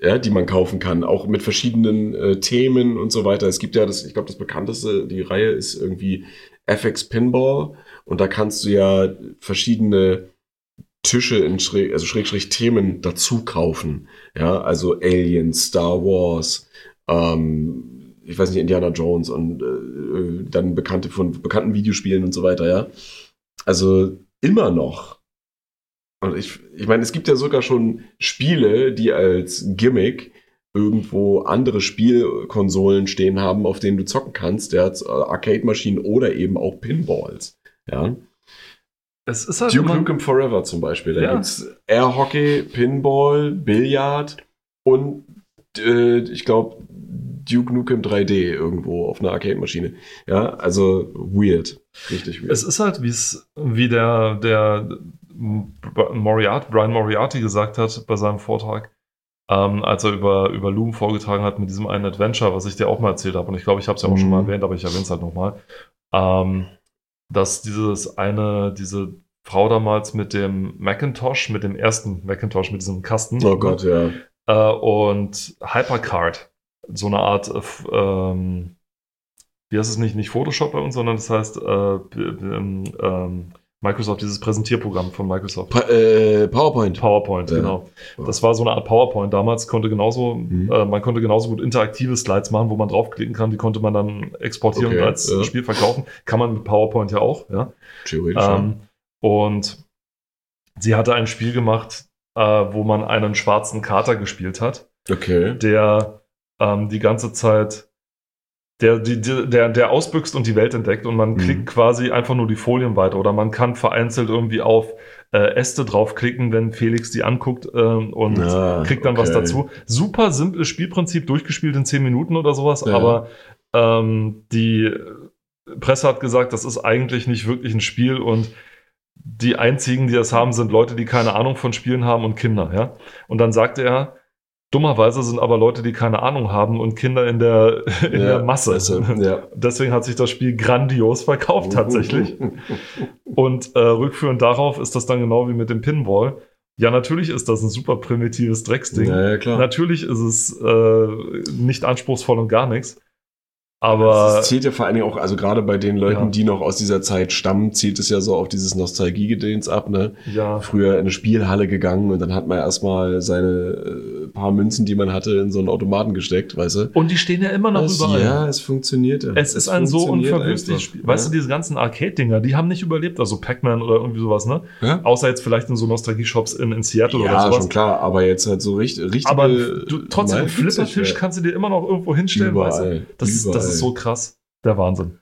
Ja, die man kaufen kann, auch mit verschiedenen äh, Themen und so weiter. Es gibt ja das, ich glaube, das bekannteste, die Reihe ist irgendwie FX Pinball und da kannst du ja verschiedene Tische in Schräg, also Schrägstrich Themen dazu kaufen. Ja, also Aliens, Star Wars, ähm, ich weiß nicht, Indiana Jones und äh, dann bekannte von bekannten Videospielen und so weiter, ja. Also immer noch. Und ich, ich meine, es gibt ja sogar schon Spiele, die als Gimmick irgendwo andere Spielkonsolen stehen haben, auf denen du zocken kannst, ja, äh, Arcade-Maschinen oder eben auch Pinballs. Ja. es ist halt Duke immer, Nukem Forever zum Beispiel. Da Ja. gibt's Air Hockey, Pinball, Billard und äh, ich glaube Duke Nukem 3D irgendwo auf einer Arcade-Maschine. Ja, also weird. Richtig weird. es ist halt, wie es, wie der, der Moriarty, Brian Moriarty gesagt hat bei seinem Vortrag, ähm, als er über, über Loom vorgetragen hat mit diesem einen Adventure, was ich dir auch mal erzählt habe. Und ich glaube, ich habe es ja auch schon mal Mhm. erwähnt, aber ich erwähne es halt nochmal. Ähm, dass dieses eine, diese Frau damals mit dem Macintosh, mit dem ersten Macintosh, mit diesem Kasten. oh Gott, ja. Äh, und Hypercard, so eine Art, äh, ähm, wie heißt es nicht, nicht Photoshop bei uns, sondern das heißt äh, ähm, ähm, Microsoft, dieses Präsentierprogramm von Microsoft. Pa äh, PowerPoint. PowerPoint, Ja. genau. Das war so eine Art PowerPoint damals, konnte genauso, Mhm. äh, man konnte genauso gut interaktive Slides machen, wo man draufklicken kann, die konnte man dann exportieren Okay, und als ja. Spiel verkaufen. Kann man mit PowerPoint ja auch, ja. Theoretisch. Ähm, und sie hatte ein Spiel gemacht, äh, wo man einen schwarzen Kater gespielt hat okay. der ähm, die ganze Zeit der, die, der, der ausbüchst und die Welt entdeckt und man Mhm. klickt quasi einfach nur die Folien weiter oder man kann vereinzelt irgendwie auf äh, Äste draufklicken, wenn Felix die anguckt ähm, und Ah, kriegt dann was okay. dazu. Super simples Spielprinzip, durchgespielt in 10 Minuten oder sowas, Ja. aber ähm, die Presse hat gesagt, das ist eigentlich nicht wirklich ein Spiel und die einzigen, die das haben, sind Leute, die keine Ahnung von Spielen haben und Kinder, ja. Und dann sagte er, dummerweise sind aber Leute, die keine Ahnung haben und Kinder in der, [laughs] in Ja, der Masse. also, ja. [laughs] Deswegen hat sich das Spiel grandios verkauft tatsächlich. [laughs] Und äh, rückführend darauf ist das dann genau wie mit dem Pinball. Ja, natürlich ist das ein super primitives Drecksding. Ja, ja, klar. Natürlich ist es äh, nicht anspruchsvoll und gar nichts. Aber Es zählt ja vor allen Dingen auch, also gerade bei den Leuten, Ja. die noch aus dieser Zeit stammen, zählt es ja so auf dieses Nostalgiegedöns ab, ne? ja, Früher in eine Spielhalle gegangen und dann hat man erstmal seine äh, paar Münzen, die man hatte, in so einen Automaten gesteckt, weißt du? und die stehen ja immer noch Das- überall. Ja, es funktioniert. ja. Es ist ein so unverwüstliches. Spiel. Weißt du, diese ganzen Arcade-Dinger, die haben nicht überlebt, also Pac-Man oder irgendwie sowas, ne? ja? Außer jetzt vielleicht in so Nostalgie-Shops in, in Seattle oder ja, sowas. schon klar, aber jetzt halt so richtig. Aber du, trotzdem, Flippertisch kannst du dir immer noch irgendwo hinstellen, weißt du? überall. Das, ist, das überall. Ist so krass. Der Wahnsinn.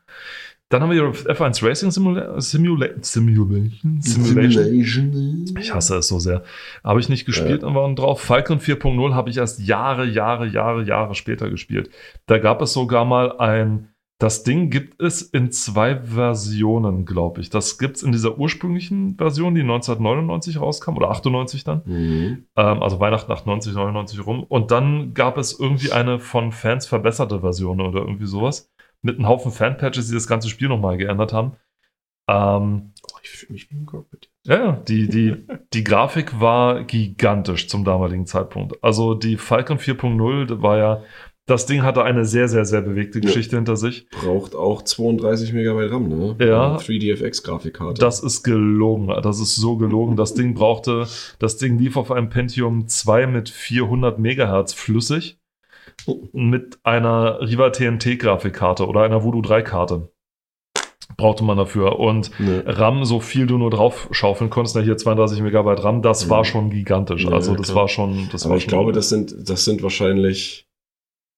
Dann haben wir hier F1 Racing Simula Simula Simulation. Simulation. Ich hasse es so sehr. Habe ich nicht gespielt und waren drauf. Falcon 4.0 habe ich erst Jahre, Jahre, Jahre, Jahre später gespielt. Da gab es sogar mal ein. Das Ding gibt es in zwei Versionen, glaube ich. Das gibt es in dieser ursprünglichen Version, die 1999 rauskam, oder 98 dann. Mhm. Ähm, also Weihnachten 98, 99 rum. Und dann gab es irgendwie eine von Fans verbesserte Version oder irgendwie sowas. Mit einem Haufen Fanpatches, die das ganze Spiel nochmal geändert haben. Ähm, Oh, ich fühle mich wie ein Cockpit. ja, ja, die, die, die Grafik war gigantisch zum damaligen Zeitpunkt. Also die Falcon 4.0 das war ja, das Ding hatte eine sehr, sehr, sehr bewegte Ja. Geschichte hinter sich. Braucht auch 32 Megabyte RAM, ne? Ja. 3DFX-Grafikkarte. Das ist gelogen. Das ist so gelogen. Das Ding brauchte, das Ding lief auf einem Pentium 2 mit 400 Megahertz flüssig mit einer Riva TNT Grafikkarte oder einer Voodoo 3 Karte. Brauchte man dafür. Und Ne. RAM, so viel du nur drauf schaufeln konntest, hier 32 Megabyte RAM, das war schon gigantisch. Ja, also das war schon, das Aber war ich schon glaube, das sind, das sind wahrscheinlich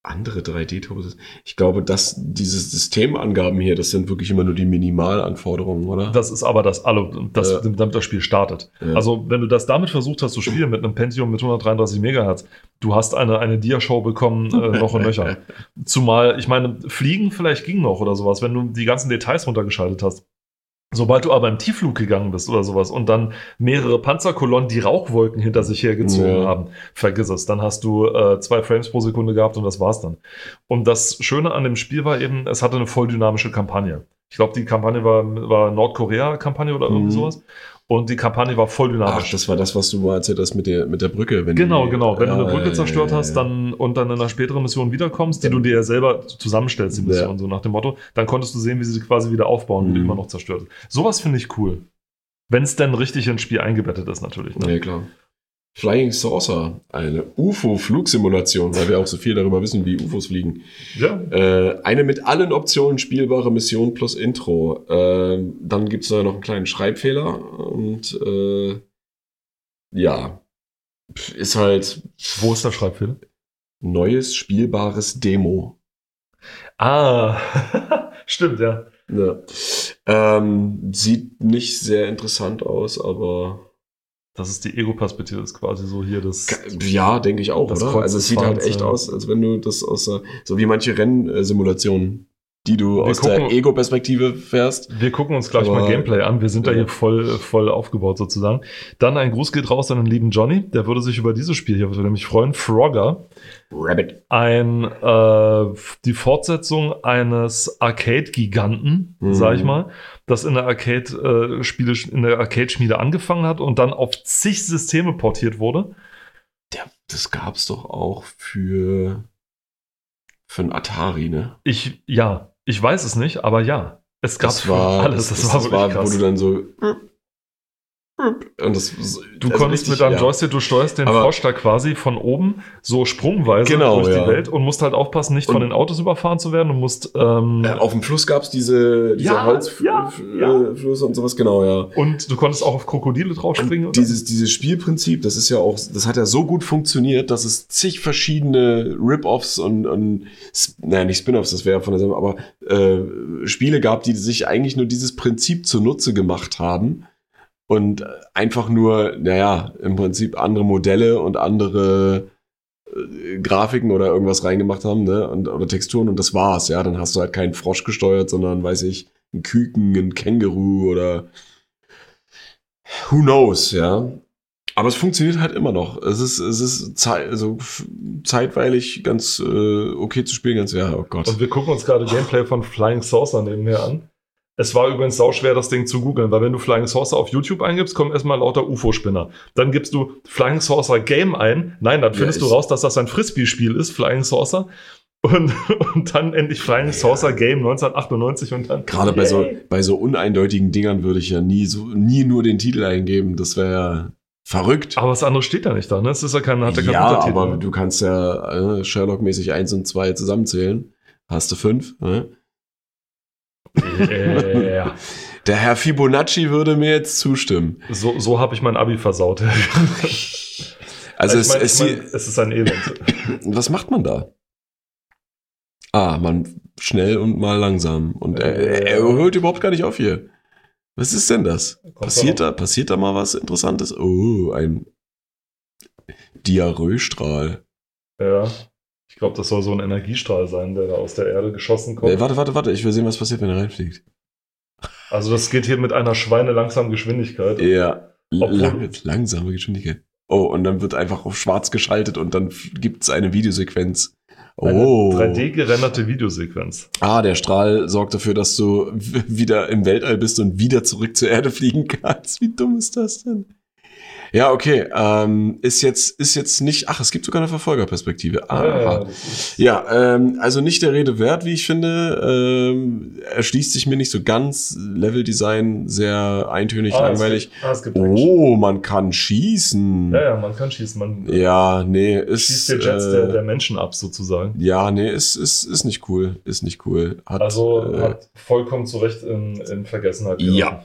andere 3D-Turbos. Ich glaube, dass diese Systemangaben hier, das sind wirklich immer nur die Minimalanforderungen, oder? Das ist aber das alle, das, Ja. damit das Spiel startet. Ja. Also, wenn du das damit versucht hast zu spielen, mit einem Pentium mit 133 Megahertz, du hast eine, eine Dia-Show bekommen, äh, noch und nöcher. [laughs] Zumal, ich meine, Fliegen vielleicht ging noch oder sowas, wenn du die ganzen Details runtergeschaltet hast. Sobald du aber im Tiefflug gegangen bist oder sowas und dann mehrere Panzerkolonnen die Rauchwolken hinter sich hergezogen Ja. haben, vergiss es. Dann hast du äh, zwei Frames pro Sekunde gehabt und das war's dann. Und das Schöne an dem Spiel war eben, es hatte eine voll dynamische Kampagne. Ich glaube, die Kampagne war, war Nordkorea-Kampagne oder irgendwie Mhm. sowas. Und die Kampagne war voll Ach, dynamisch. das war das, was du mal erzählt hast mit der, mit der Brücke. Wenn Genau, die, genau. Wenn du eine Ja, Brücke ja, zerstört ja, hast ja. dann, und dann in einer späteren Mission wiederkommst, die du dir ja selber zusammenstellst, die Ja. Mission, so nach dem Motto, dann konntest du sehen, wie sie quasi wieder aufbauen, wie die Mhm. immer noch zerstört ist. Sowas finde ich cool. Wenn es denn richtig ins Spiel eingebettet ist, natürlich. Ne? Ja, klar. Flying Saucer, eine UFO-Flugsimulation, weil wir auch so viel darüber wissen, wie UFOs fliegen. Ja. Äh, eine mit allen Optionen spielbare Mission plus Intro. Äh, dann gibt es da noch einen kleinen Schreibfehler und äh, ja, ist halt Wo ist der Schreibfehler? neues spielbares Demo. Ah, [laughs] stimmt, ja. Ja. Ähm, sieht nicht sehr interessant aus, aber Das ist die Ego-Perspektive, ist quasi so hier das. ja, denke ich auch, oder? Kreuz Also es sieht halt echt aus, als wenn du das aus so wie manche Rennsimulationen, die du Wir aus der gucken- Ego-Perspektive fährst. Wir gucken uns gleich Aber- mal Gameplay an. Wir sind da Ja. hier voll, voll aufgebaut sozusagen. Dann ein Gruß geht raus an den lieben Johnny. Der würde sich über dieses Spiel hier mich freuen. Frogger. Rabbit. Ein, äh, die Fortsetzung eines Arcade-Giganten, Mhm. sag ich mal, das in der Arcade, äh, in der Arcade-Schmiede angefangen hat und dann auf zig Systeme portiert wurde. Der, das gab's doch auch für, für ein Atari, ne? Ich, ja, ich weiß es nicht, aber ja. Es gab das war [laughs] alles. Das, war wirklich krass. wo du dann so und das Du also konntest richtig, mit deinem ja. Joystick, du steuerst den Aber- Frosch da quasi von oben so sprungweise Genau, durch ja. die Welt und musst halt aufpassen, nicht von Und- den Autos überfahren zu werden. Du musst ähm, auf dem Fluss gab's diese, diese Ja, Holzflüsse ja, und sowas, genau, ja. und du konntest auch auf Krokodile draufspringen. Und dieses, dieses Spielprinzip, das ist ja auch, das hat ja so gut funktioniert, dass es zig verschiedene Rip-Offs und, und naja, nicht Spin-Offs, das wäre von der Sendung, aber äh, Spiele gab, die sich eigentlich nur dieses Prinzip zunutze gemacht haben und äh, einfach nur, naja, im Prinzip andere Modelle und andere äh, Grafiken oder irgendwas reingemacht haben, ne, und, oder Texturen und das war's, ja, dann hast du halt keinen Frosch gesteuert, sondern, weiß ich, einen Küken, einen Känguru oder who knows, ja. Aber es funktioniert halt immer noch. Es ist, es ist zei also zeitweilig ganz äh, okay zu spielen, ganz, ja, oh Gott. Und wir gucken uns gerade Gameplay von Flying Saucer nebenher an. Es war übrigens sauschwer, das Ding zu googeln, weil wenn du Flying Saucer auf YouTube eingibst, kommen erstmal lauter UFO-Spinner. Dann gibst du Flying Saucer Game ein. Nein, dann Ja, findest du ich- raus, dass das ein Frisbee-Spiel ist, Flying Saucer. Und, [laughs] und dann endlich Flying Saucer Game 1998 und dann. Gerade bei so, bei so uneindeutigen Dingern würde ich ja nie so, nie nur den Titel eingeben. Das wäre ja verrückt. Aber was anderes steht da nicht da, ne? Es ist ja kein, hat ja keinen ja, aber du kannst ja äh, Sherlock-mäßig 1 und 2 zusammenzählen. Hast du 5. Ne? Ja. Der Herr Fibonacci würde mir jetzt zustimmen. So, so habe ich mein Abi versaut. Also ich es, mein, es, mein, es ist ein Elend. was macht man da? Ah, man schnell und mal langsam. Und er, er hört überhaupt gar nicht auf hier. Was ist denn das? Passiert da passiert da mal was Interessantes? Oh, ein Diarrhoestrahl. Ja. Ich glaube, das soll so ein Energiestrahl sein, der da aus der Erde geschossen kommt. Äh, warte, warte, warte, ich will sehen, was passiert, wenn er reinfliegt. Also das geht hier mit einer schweinelangsamen Geschwindigkeit. Ja, Obwohl- lang, langsame Geschwindigkeit. Oh, und dann wird einfach auf schwarz geschaltet und dann gibt es eine Videosequenz. Eine Oh. 3D-gerenderte Videosequenz. Ah, der Strahl sorgt dafür, dass du wieder im Weltall bist und wieder zurück zur Erde fliegen kannst. Wie dumm ist das denn? Ja, okay. Ähm, ist jetzt ist jetzt nicht. Ach, es gibt sogar eine Verfolgerperspektive. Aha. Ja, ähm, also nicht der Rede wert, wie ich finde. Ähm, erschließt sich mir nicht so ganz. Leveldesign sehr eintönig, Ah, es langweilig. gibt- Ah, es. Oh, man kann schießen. Ja, ja, man kann schießen. Man Ja, nee, ist. schießt dir Jets äh, der, der Menschen ab, sozusagen. ja, nee, ist, ist, ist nicht cool. Ist nicht cool. Hat, Also äh, hat vollkommen zu Recht in, in Vergessenheit Ja.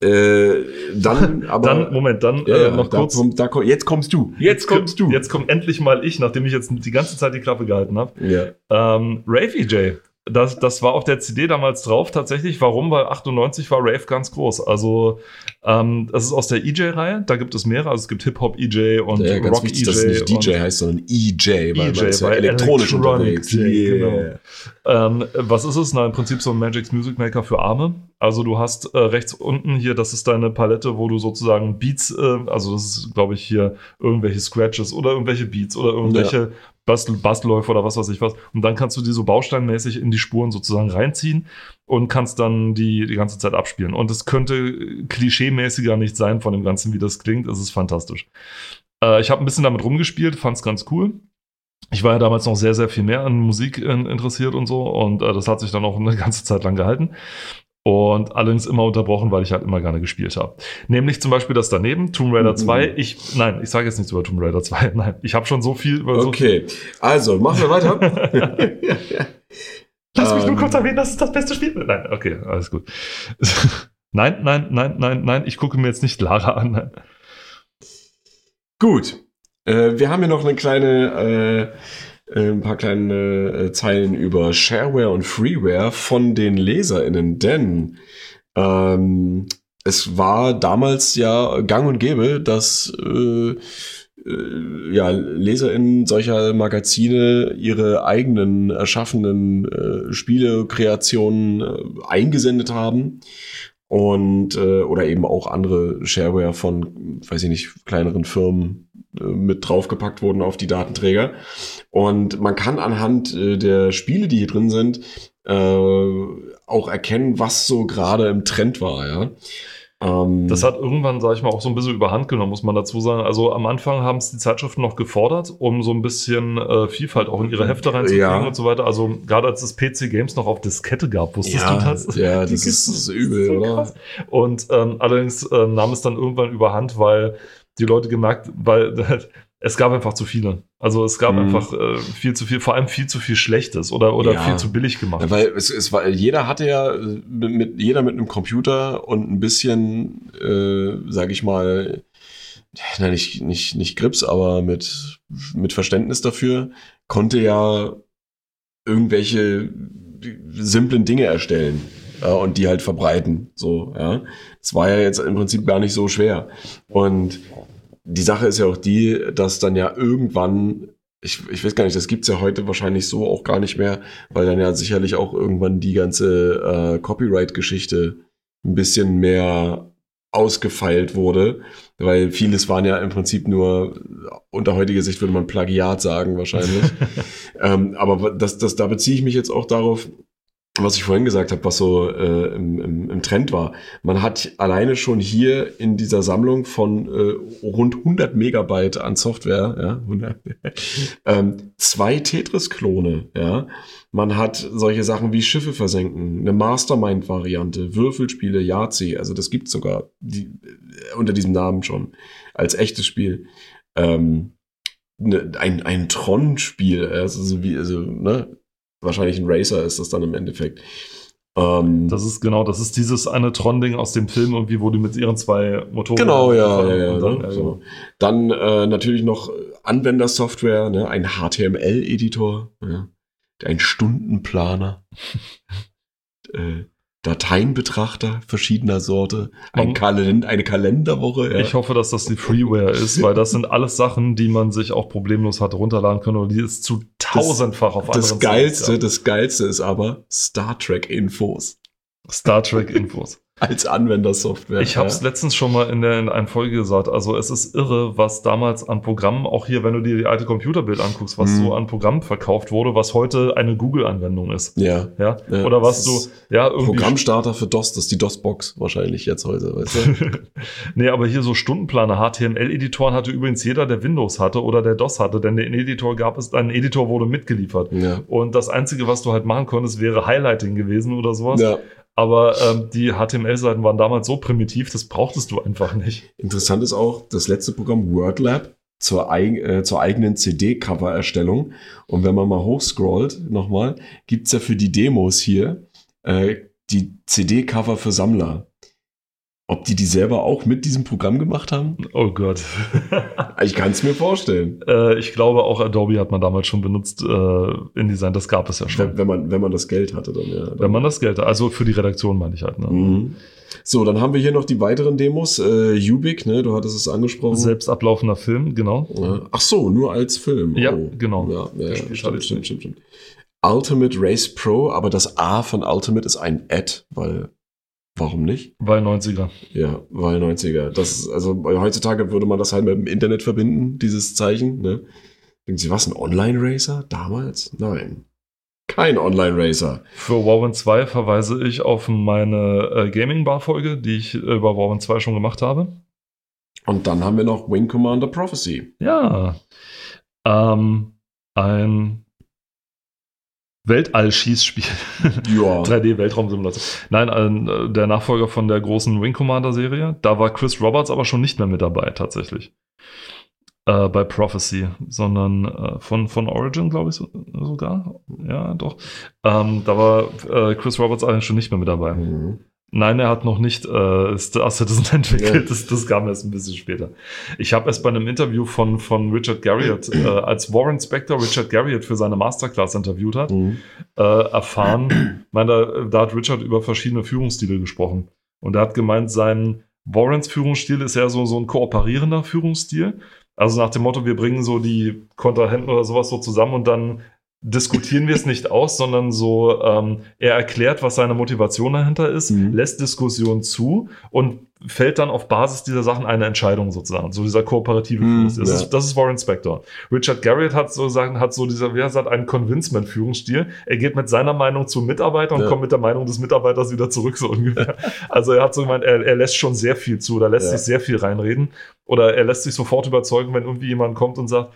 Äh, dann, aber. Dann, Moment, dann ja, äh, noch da kurz. Kommt, da, komm- jetzt kommst du. Jetzt kommst du. Jetzt kommt endlich mal ich, nachdem ich jetzt die ganze Zeit die Klappe gehalten habe. Ja. Ähm, Rave EJ. Das, das war auf der CD damals drauf tatsächlich. Warum? Weil 98 war Rave ganz groß. Also ähm, das ist aus der EJ-Reihe. Da gibt es mehrere. Also es gibt Hip-Hop EJ und ja, ganz Rock wichtig, EJ. dass es nicht DJ heißt, sondern EJ, weil EJ, man ist ja elektronisch unterwegs. Yeah. ähm, was ist es? Na, im Prinzip so ein Magic's Music Maker für Arme. Also du hast äh, rechts unten hier, das ist deine Palette, wo du sozusagen Beats, äh, also das ist, glaube ich, hier irgendwelche Scratches oder irgendwelche Beats oder irgendwelche Bastel, Bastelläufe oder was weiß ich was. Und dann kannst du die so bausteinmäßig in die Spuren sozusagen reinziehen und kannst dann die die ganze Zeit abspielen. Und es könnte klischee-mäßiger nicht sein von dem Ganzen, wie das klingt. Es ist fantastisch. Äh, ich habe ein bisschen damit rumgespielt, fand es ganz cool. Ich war ja damals noch sehr, sehr viel mehr an Musik in, interessiert und so. Und äh, das hat sich dann auch eine ganze Zeit lang gehalten. Und allerdings immer unterbrochen, weil ich halt immer gerne gespielt habe. Nämlich zum Beispiel das daneben, Tomb Raider Mhm. 2. Ich, nein, ich sage jetzt nichts über Tomb Raider 2. [laughs] Nein, ich habe schon so viel über so Okay, also machen wir weiter. [laughs] [laughs] Lass mich nur Ähm. kurz erwähnen, das ist das beste Spiel. Nein, okay, alles gut. [laughs] nein, nein, nein, nein, nein, ich gucke mir jetzt nicht Lara an. Nein. Gut. Äh, wir haben hier noch eine kleine, äh, äh, ein paar kleine äh, Zeilen über Shareware und Freeware von den LeserInnen, denn ähm, es war damals ja gang und gäbe, dass äh, ja, LeserInnen solcher Magazine ihre eigenen erschaffenen äh, Spielekreationen äh, eingesendet haben und äh, oder eben auch andere Shareware von, weiß ich nicht, kleineren Firmen äh, mit draufgepackt wurden auf die Datenträger. Und man kann anhand äh, der Spiele, die hier drin sind, äh, auch erkennen, was so gerade im Trend war, ja. Ähm, Das hat irgendwann, sage ich mal, auch so ein bisschen überhand genommen, muss man dazu sagen. Also am Anfang haben es die Zeitschriften noch gefordert, um so ein bisschen äh, Vielfalt auch in ihre Hefte reinzukriegen Ja. und so weiter. Also gerade als es PC Games noch auf Diskette gab, wusstest ja, du das? Ja, [laughs] das ist, das ist übel, so oder? krass. Und ähm, allerdings ähm, nahm es dann irgendwann überhand, weil die Leute gemerkt, weil [laughs] es gab einfach zu viele. Also es gab Mhm. einfach äh, viel zu viel, vor allem viel zu viel Schlechtes oder, oder Ja. viel zu billig gemacht. Ja, weil es, es war, jeder hatte ja äh, mit, jeder mit einem Computer und ein bisschen, äh, sag ich mal, na, nicht, nicht, nicht Grips, aber mit, mit Verständnis dafür, konnte ja irgendwelche simplen Dinge erstellen und die halt verbreiten. So, ja. Das war ja jetzt im Prinzip gar nicht so schwer. Und die Sache ist ja auch die, dass dann ja irgendwann, ich, ich weiß gar nicht, das gibt's ja heute wahrscheinlich so auch gar nicht mehr, weil dann ja sicherlich auch irgendwann die ganze äh, Copyright-Geschichte ein bisschen mehr ausgefeilt wurde, weil vieles waren ja im Prinzip nur, unter heutiger Sicht würde man Plagiat sagen wahrscheinlich. [laughs] ähm, aber das, das, da beziehe ich mich jetzt auch darauf, was ich vorhin gesagt habe, was so äh, im, im, im Trend war. Man hat alleine schon hier in dieser Sammlung von äh, rund 100 Megabyte an Software, ja, 100, [laughs] ähm, zwei Tetris-Klone, ja. Man hat solche Sachen wie Schiffe versenken, eine Mastermind-Variante, Würfelspiele, Yahtzee, also das gibt sogar die, äh, unter diesem Namen schon als echtes Spiel. Ähm, ne, ein, ein Tron-Spiel, also so wie, also, ne, wahrscheinlich ein Racer ist das dann im Endeffekt. Ähm, Das ist genau, das ist dieses eine Tron-Ding aus dem Film irgendwie, wo die mit ihren zwei Motoren. Genau, ja, ja, ja. Dann, ne, ja, so. Dann äh, natürlich noch Anwendersoftware, ne, ein HTML-Editor, ja, ein Stundenplaner, [laughs] äh, Dateienbetrachter verschiedener Sorte, ein Kalend eine Kalenderwoche. Ja. Ich hoffe, dass das die Freeware ist, weil das sind alles Sachen, die man sich auch problemlos hat runterladen können oder die es zu tausendfach auf das anderen geilste, Seiten das geilste ist aber Star Trek Infos. Star Trek Infos. [laughs] als Anwendersoftware. Ich habe es ja. letztens schon mal in der in einer Folge gesagt. Also es ist irre, was damals an Programmen, auch hier, wenn du dir die alte Computerbild anguckst, was Mhm. so an Programmen verkauft wurde, was heute eine Google-Anwendung ist. Ja. Ja? Ja, Oder was du, ja, irgendwie. Programmstarter für DOS, das ist die DOS-Box wahrscheinlich jetzt heute, weißt du? [laughs] nee, aber hier so Stundenplaner, HTML-Editoren hatte übrigens jeder, der Windows hatte oder der DOS hatte, denn den Editor gab es, ein Editor wurde mitgeliefert. ja. Und das Einzige, was du halt machen konntest, wäre Highlighting gewesen oder sowas. ja. Aber ähm, die HTML-Seiten waren damals so primitiv, das brauchtest du einfach nicht. Interessant ist auch das letzte Programm WordLab zur, eig äh, zur eigenen CD-Cover-Erstellung. Und wenn man mal hochscrollt, nochmal, gibt's ja für die Demos hier äh, die CD-Cover für Sammler. Ob die die selber auch mit diesem Programm gemacht haben? Oh Gott. [laughs] Ich kann es mir vorstellen. äh, ich glaube, auch Adobe hat man damals schon benutzt, äh, InDesign, das gab es ja schon. Wenn, wenn, man, wenn man das Geld hatte, dann ja. Dann. Wenn man das Geld, also für die Redaktion meine ich halt. Ne? Mhm. So, dann haben wir hier noch die weiteren Demos. Äh, Ubik, ne, du hattest es angesprochen. Selbst ablaufender Film, genau. Ach so, nur als Film. Ja, Oh. genau. Ja, ja, ja stimmt, hatte stimmt, stimmt, stimmt. Ultimate Race Pro, aber das A von Ultimate ist ein Ad, weil warum nicht? Weil 90er. Ja, weil 90er. Das ist, also heutzutage würde man das halt mit dem Internet verbinden, dieses Zeichen. Ne? Denken Sie, was, ein Online-Racer? Damals? Nein. Kein Online-Racer. Für Warren 2 verweise ich auf meine äh, Gaming-Bar-Folge, die ich über Warren 2 schon gemacht habe. Und dann haben wir noch Wing Commander Prophecy. Ja. Ähm, ein Weltall-Schießspiel. Ja. [laughs] 3D-Weltraumsimulation. Nein, ein, äh, der Nachfolger von der großen Wing Commander-Serie. Da war Chris Roberts aber schon nicht mehr mit dabei, tatsächlich. Äh, bei Prophecy, sondern äh, von, von Origin, glaube ich, so, sogar. Ja, doch. Ähm, da war äh, Chris Roberts eigentlich schon nicht mehr mit dabei. Mhm. Nein, er hat noch nicht äh, Star Citizen [laughs] entwickelt. Ja. Das, das kam erst ein bisschen später. Ich habe es bei einem Interview von, von Richard Garriott, [clears throat] äh, als Warren Spector Richard Garriott für seine Masterclass interviewt hat, Mhm. äh, erfahren, [clears throat] meine, da, da hat Richard über verschiedene Führungsstile gesprochen. Und er hat gemeint, sein Warrens Führungsstil ist ja so, so ein kooperierender Führungsstil. Also nach dem Motto, wir bringen so die Kontrahenten oder sowas so zusammen und dann diskutieren wir es nicht aus, sondern so, ähm, er erklärt, was seine Motivation dahinter ist, Mhm. lässt Diskussion zu und fällt dann auf Basis dieser Sachen eine Entscheidung sozusagen. So dieser kooperative Mhm, Führungsstil. Das, ja. ist, das ist Warren Spector. Richard Garriott hat so sagen, hat so dieser, wie er sagt, einen Convincement-Führungsstil. Er geht mit seiner Meinung zum Mitarbeiter und Ja. kommt mit der Meinung des Mitarbeiters wieder zurück, so ungefähr. [laughs] also er hat so gemeint, er, er lässt schon sehr viel zu, oder lässt Ja. sich sehr viel reinreden. Oder er lässt sich sofort überzeugen, wenn irgendwie jemand kommt und sagt,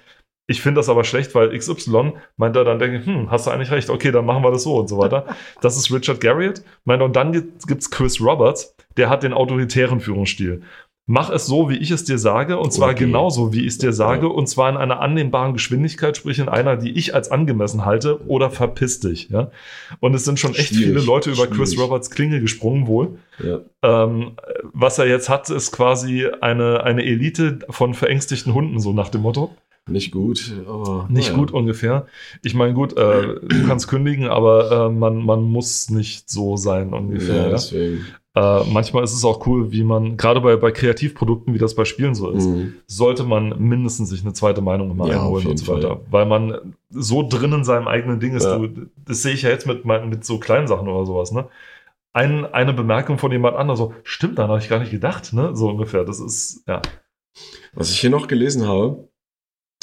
ich finde das aber schlecht, weil XY meint er, dann denke ich, hm, hast du eigentlich recht, okay, dann machen wir das so und so weiter. [laughs] Das ist Richard Garriott. Meint, und dann gibt es Chris Roberts, der hat den autoritären Führungsstil. Mach es so, wie ich es dir sage, und zwar Okay. genauso, wie ich es dir sage, und zwar in einer annehmbaren Geschwindigkeit, sprich in einer, die ich als angemessen halte, oder verpiss dich. Ja? Und es sind schon echt Schwierig, viele Leute über Chris schwierig. Roberts Klinge gesprungen wohl. Ja. Ähm, was er jetzt hat, ist quasi eine, eine Elite von verängstigten Hunden, so nach dem Motto. Nicht gut, aber. Nicht naja. gut ungefähr. Ich meine, gut, äh, du kannst kündigen, aber äh, man, man muss nicht so sein ungefähr. Ja, Ja, deswegen. Äh, manchmal ist es auch cool, wie man, gerade bei, bei Kreativprodukten, wie das bei Spielen so ist, Mhm. sollte man mindestens sich eine zweite Meinung immer Ja, einholen und so weiter. Weil man so drin in seinem eigenen Ding ist. Ja. Du, das sehe ich ja jetzt mit, mit so kleinen Sachen oder sowas, ne? ein, eine Bemerkung von jemand anderem, so, stimmt, daran habe ich gar nicht gedacht, ne? So ungefähr. Das ist, ja. Was ich hier noch gelesen habe,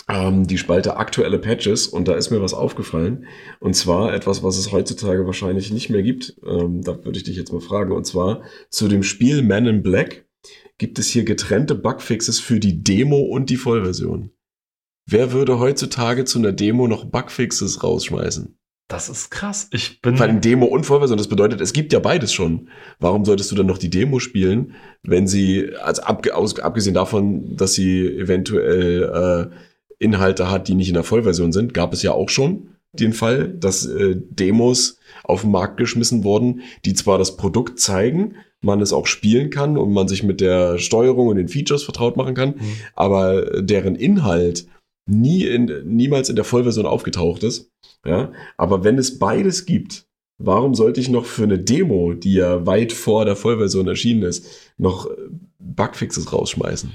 ähm, die Spalte aktuelle Patches und da ist mir was aufgefallen. Und zwar etwas, was es heutzutage wahrscheinlich nicht mehr gibt. Ähm, da würde ich dich jetzt mal fragen. Und zwar zu dem Spiel Man in Black gibt es hier getrennte Bugfixes für die Demo und die Vollversion. Wer würde heutzutage zu einer Demo noch Bugfixes rausschmeißen? Das ist krass. Ich bin. Vor allem Demo und Vollversion. Das bedeutet, es gibt ja beides schon. Warum solltest du dann noch die Demo spielen, wenn sie, also ab, aus, abgesehen davon, dass sie eventuell äh, Inhalte hat, die nicht in der Vollversion sind, gab es ja auch schon den Fall, dass äh, Demos auf den Markt geschmissen wurden, die zwar das Produkt zeigen, man es auch spielen kann und man sich mit der Steuerung und den Features vertraut machen kann, Mhm. aber deren Inhalt nie in, niemals in der Vollversion aufgetaucht ist. Ja, aber wenn es beides gibt, warum sollte ich noch für eine Demo, die ja weit vor der Vollversion erschienen ist, noch äh, Bugfixes rausschmeißen?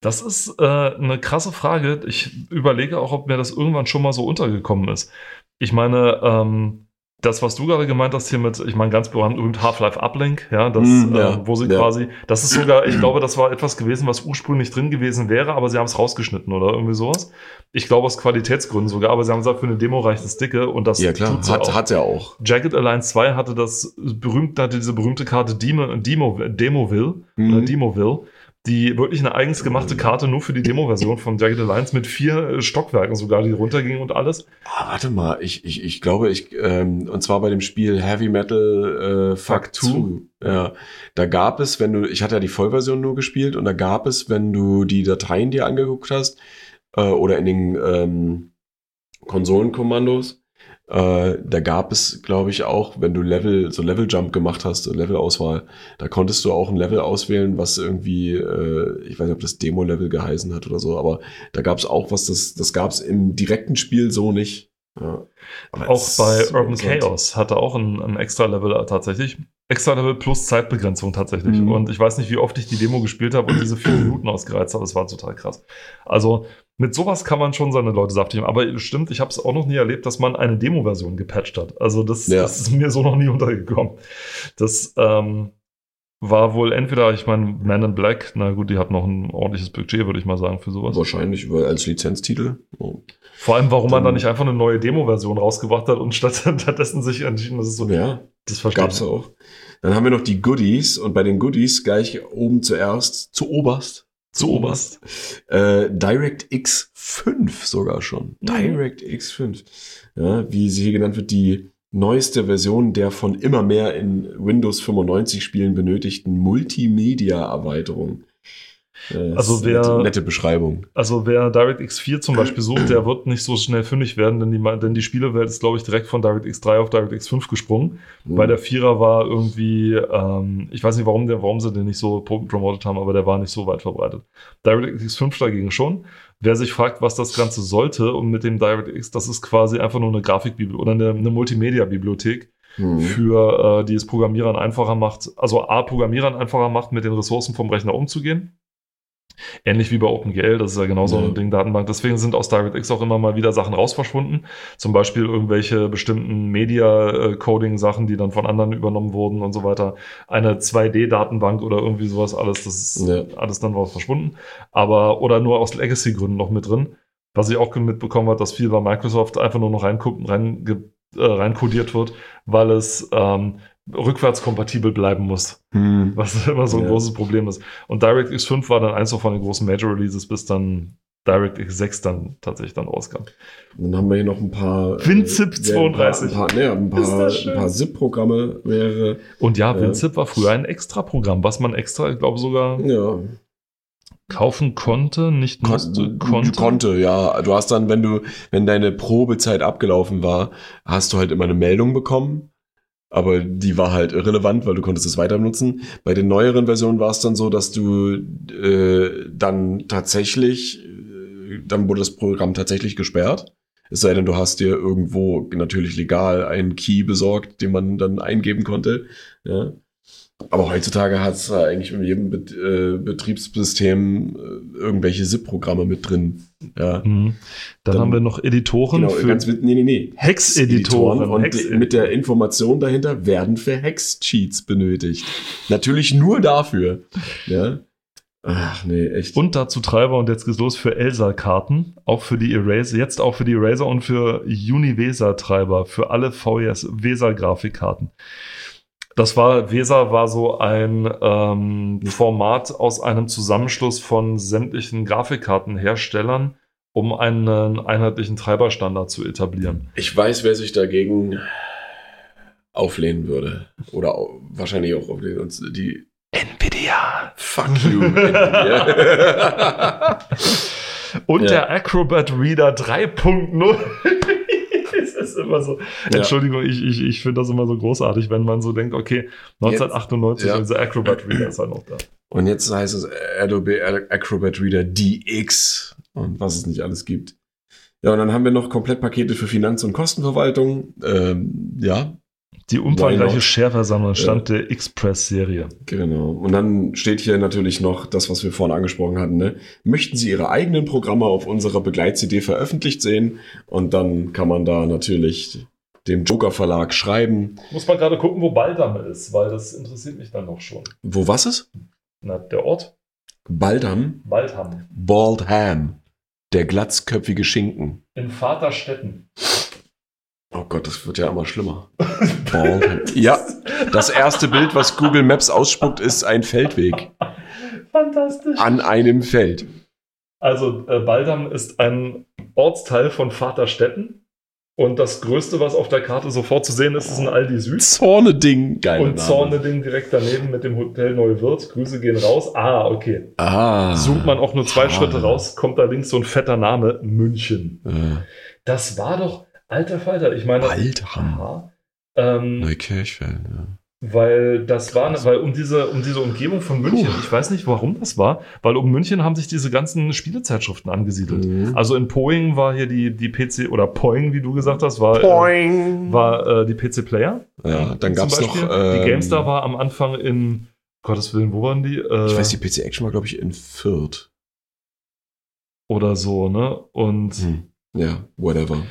Das ist äh, eine krasse Frage. Ich überlege auch, ob mir das irgendwann schon mal so untergekommen ist. Ich meine, ähm, das, was du gerade gemeint hast hier mit, ich meine, ganz berühmt Half-Life Uplink, ja, das, Mm, ja, äh, wo sie ja. quasi, das ist sogar, ich [clears throat] glaube, das war etwas gewesen, was ursprünglich drin gewesen wäre, aber sie haben es rausgeschnitten oder irgendwie sowas. Ich glaube aus Qualitätsgründen sogar, aber sie haben gesagt, für eine Demo reicht es dicke und das Ja klar, tut's hat, auch. hat er auch. Jagged Alliance 2 hatte das berühmte, hatte diese berühmte Karte Demo, Demo, Demoville, oder Mhm. Demoville, die wirklich eine eigens gemachte Karte nur für die Demo-Version von Jagged Alliance mit vier äh, Stockwerken sogar, die runtergingen und alles. Ah, warte mal, ich, ich, ich glaube, ich, ähm, und zwar bei dem Spiel Heavy Metal äh, Fuck Fuck 2. 2. Ja, da gab es, wenn du, ich hatte ja die Vollversion nur gespielt und da gab es, wenn du die Dateien dir angeguckt hast, äh, oder in den ähm, Konsolenkommandos, äh, da gab es, glaube ich, auch, wenn du Level, so Level Jump gemacht hast, so Levelauswahl, da konntest du auch ein Level auswählen, was irgendwie, äh, ich weiß nicht, ob das Demo-Level geheißen hat oder so, aber da gab es auch was, das, das gab es im direkten Spiel so nicht. Ja. Auch bei Urban. Chaos hatte auch ein, ein extra Level tatsächlich. Extra Level plus Zeitbegrenzung tatsächlich. Mhm. Und ich weiß nicht, wie oft ich die Demo gespielt habe und diese vier Minuten ausgereizt habe. Das war total krass. Also mit sowas kann man schon seine Leute saftig machen. Aber stimmt, ich habe es auch noch nie erlebt, dass man eine Demo-Version gepatcht hat. Also das, Ja. das ist mir so noch nie untergekommen. Das ähm, war wohl entweder, ich meine, Man in Black, na gut, die hat noch ein ordentliches Budget, würde ich mal sagen, für sowas. Wahrscheinlich über- als Lizenztitel. Vor allem, warum man da Dann- nicht einfach eine neue Demo-Version rausgebracht hat und statt- [laughs] stattdessen sich entschieden, das ist so Ja, Das verstehe gab's auch. Dann haben wir noch die Goodies und bei den Goodies gleich oben zuerst, zu oberst, Zu oberst. äh, DirectX 5 sogar schon. Mhm. DirectX 5. Ja, wie sie hier genannt wird, die neueste Version der von immer mehr in Windows 95 Spielen benötigten Multimedia-Erweiterung. Äh, Also wer- nette, nette Beschreibung. Also wer DirectX 4 zum Beispiel sucht, der wird nicht so schnell fündig werden, denn die, denn die Spielewelt ist, glaube ich, direkt von DirectX 3 auf DirectX 5 gesprungen. Mhm. Weil der Vierer war irgendwie, ähm, ich weiß nicht, warum, der, warum sie den nicht so pro- promotet haben, aber der war nicht so weit verbreitet. DirectX 5 dagegen schon. Wer sich fragt, was das Ganze sollte und mit dem DirectX, das ist quasi einfach nur eine Grafikbibliothek oder eine, eine Multimedia-Bibliothek, Mhm. für äh, die es Programmierern einfacher macht, also A, Programmierern einfacher macht, mit den Ressourcen vom Rechner umzugehen. Ähnlich wie bei OpenGL, das ist ja genauso Ja. ein Ding, Datenbank. Deswegen sind aus DirectX auch immer mal wieder Sachen raus verschwunden. Zum Beispiel irgendwelche bestimmten Media-Coding-Sachen, die dann von anderen übernommen wurden und so weiter. Eine 2D-Datenbank oder irgendwie sowas, alles, das ist Ja. alles dann raus verschwunden. Aber, oder nur aus Legacy-Gründen noch mit drin. Was ich auch mitbekommen habe, dass viel bei Microsoft einfach nur noch reingucken, rein, äh, reinkodiert wird, weil es ähm, rückwärtskompatibel bleiben muss, Mhm. was [laughs] immer so ein Ja. großes Problem ist. Und DirectX 5 war dann eins von den großen Major Releases, bis dann DirectX 6 dann tatsächlich dann rauskam. Dann haben wir hier noch ein paar. WinZip äh, ein paar- 32. Ein paar, nee, ein paar, ein paar ZIP-Programme wäre. Und ja. WinZip war früher ein Extra-Programm, was man extra, ich glaube, sogar Ja, kaufen konnte, nicht musste, Kon konnte. konnte, ja. Du hast dann, wenn du, wenn deine Probezeit abgelaufen war, hast du halt immer eine Meldung bekommen. Aber die war halt irrelevant, weil du konntest es weiter nutzen. Bei den neueren Versionen war es dann so, dass du äh, dann tatsächlich, äh, dann wurde das Programm tatsächlich gesperrt. Es sei denn, du hast dir irgendwo natürlich legal einen Key besorgt, den man dann eingeben konnte. Ja. Aber heutzutage hat es eigentlich in jedem Bet äh, Betriebssystem äh, irgendwelche SIP-Programme mit drin. Ja. Mhm. Dann, Dann- haben wir noch Editoren Genau, für ganz mit, nee, nee, nee. Hex-Editoren. und Hex-Editoren. mit der Information dahinter werden für Hex-Cheats benötigt. Natürlich nur dafür. Ja. Ach nee, echt. Und dazu Treiber und jetzt geht's los für Elsa-Karten, auch für die Eraser, jetzt auch für die Eraser und für Univeser-Treiber, für alle VES Weser-Grafikkarten. Das war, Weser war so ein ähm, Format aus einem Zusammenschluss von sämtlichen Grafikkartenherstellern, um einen einheitlichen Treiberstandard zu etablieren. Ich weiß, wer sich dagegen auflehnen würde. Oder au- wahrscheinlich auch auflehnen. Und die Nvidia! Fuck you. ja. [laughs] Und Ja. der Acrobat Reader 3.0. Ist immer so. Ja. Entschuldigung, ich, ich, ich finde das immer so großartig, wenn man so denkt, okay, 1998 ja. und dieser Acrobat Reader ist halt noch da. Und jetzt heißt es Adobe Acrobat Reader DX und was es nicht alles gibt. Ja, und dann haben wir noch Komplettpakete für Finanz- und Kostenverwaltung. Ähm, ja, Die umfangreiche not? Share-Versammlung stand der Express-Serie. genau. Und dann steht hier natürlich noch das, was wir vorhin angesprochen hatten. Ne? Möchten Sie Ihre eigenen Programme auf unserer Begleit-CD veröffentlicht sehen? Und dann kann man da natürlich dem Joker Verlag schreiben. Muss man gerade gucken, wo Baldam ist, weil das interessiert mich dann noch schon. Wo was ist? Na, der Ort? Baldham? Baldham. Bald Ham. Der glatzköpfige Schinken. In Vaterstetten. Oh Gott, das wird ja immer schlimmer. [laughs] Ja, das erste Bild, was Google Maps ausspuckt, ist ein Feldweg Fantastisch. an einem Feld. Also, äh, Baldam ist ein Ortsteil von Vaterstetten. Und das Größte, was auf der Karte sofort zu sehen ist, ist ein Aldi Süd. Zorneding. Geil. Und Zorneding direkt daneben mit dem Hotel Neuwirth. Grüße gehen raus. Ah, okay. Ah. Zoomt man auch nur zwei Ah. Schritte raus, kommt da links so ein fetter Name, München. Äh, Das war doch, alter Falter, ich meine. Baldham. Aha. Ähm, Neukirchfeld. Ja. weil das war, weil um diese, um diese Umgebung von München, Puh. ich weiß nicht, warum das war, weil um München haben sich diese ganzen Spielezeitschriften angesiedelt. Mhm. Also in Poing war hier die, die PC, oder Poing, wie du gesagt hast, war, äh, war äh, die PC Player. ja, dann zum gab es noch. Ähm, die GameStar war am Anfang in, Gottes Willen, wo waren die? Äh, Ich weiß, die PC Action war, glaube ich, in Fürth. Oder so, ne? Und, Hm. Ja, whatever.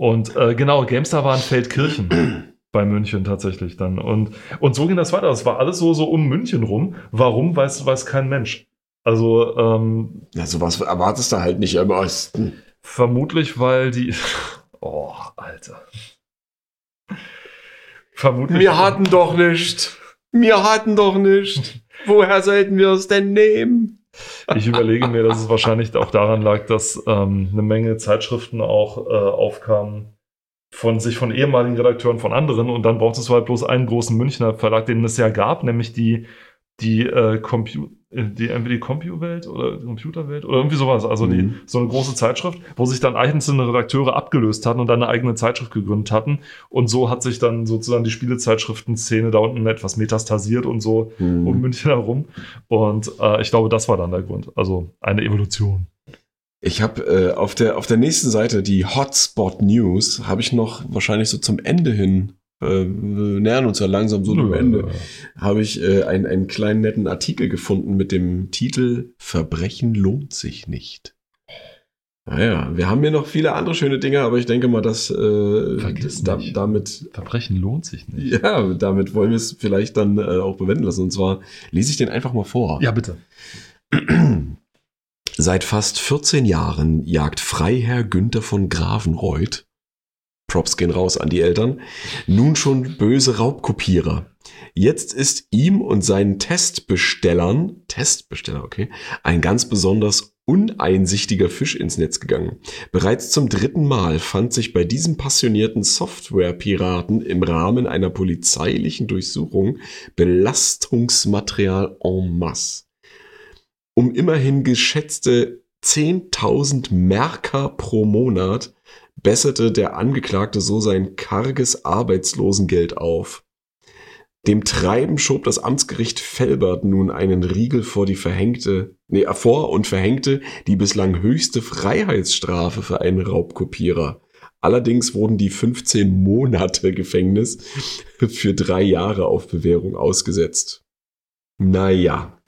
Und äh, genau, GameStar war in Feldkirchen. [clears throat] bei München tatsächlich dann. Und, und so ging das weiter. Es war alles so, so um München rum. Warum, weiß, weiß kein Mensch. Also ähm, Ja, sowas erwartest du halt nicht im Osten. vermutlich, weil die. [laughs] Oh, Alter. Vermutlich. Wir hatten doch nicht. Wir hatten doch nicht. Woher sollten wir es denn nehmen? Ich überlege mir, dass es wahrscheinlich auch daran lag, dass ähm, eine Menge Zeitschriften auch äh, aufkamen von sich von ehemaligen Redakteuren von anderen. Und dann brauchtest du halt bloß einen großen Münchner Verlag, den es ja gab, nämlich die die äh, Compu äh, die entweder die Compu-Welt oder die Computerwelt oder irgendwie sowas, also die Mhm. so eine große Zeitschrift, wo sich dann einzelne Redakteure abgelöst hatten und dann eine eigene Zeitschrift gegründet hatten und so hat sich dann sozusagen die Spielezeitschriften-Szene da unten etwas metastasiert und so Hm. um München herum. Und äh, ich glaube, das war dann der Grund. Also eine Evolution. Ich habe äh, auf, der, auf der nächsten Seite die Hotspot News, habe ich noch wahrscheinlich so zum Ende hin, äh, wir nähern uns ja langsam so dem Ende, habe ich äh, einen, einen kleinen netten Artikel gefunden mit dem Titel Verbrechen lohnt sich nicht. Naja, wir haben hier noch viele andere schöne Dinge, aber ich denke mal, dass äh, Vergiss da, damit, Verbrechen lohnt sich nicht. ja, damit wollen wir es vielleicht dann äh, auch bewenden lassen. Und zwar lese ich den einfach mal vor. Ja, bitte. Seit fast 14 Jahren jagt Freiherr Günther von Gravenreuth, Props gehen raus an die Eltern, nun schon böse Raubkopierer. Jetzt ist ihm und seinen Testbestellern, Testbesteller, okay, ein ganz besonders uneinsichtiger Fisch ins Netz gegangen. Bereits zum dritten Mal fand sich bei diesem passionierten Software-Piraten im Rahmen einer polizeilichen Durchsuchung Belastungsmaterial en masse um immerhin geschätzte 10.000 Merker pro Monat besserte der Angeklagte so sein karges Arbeitslosengeld auf. Dem Treiben schob das Amtsgericht Velbert nun einen Riegel vor die verhängte, nee, vor und verhängte die bislang höchste Freiheitsstrafe für einen Raubkopierer. Allerdings wurden die 15 Monate Gefängnis für drei Jahre auf Bewährung ausgesetzt. Naja.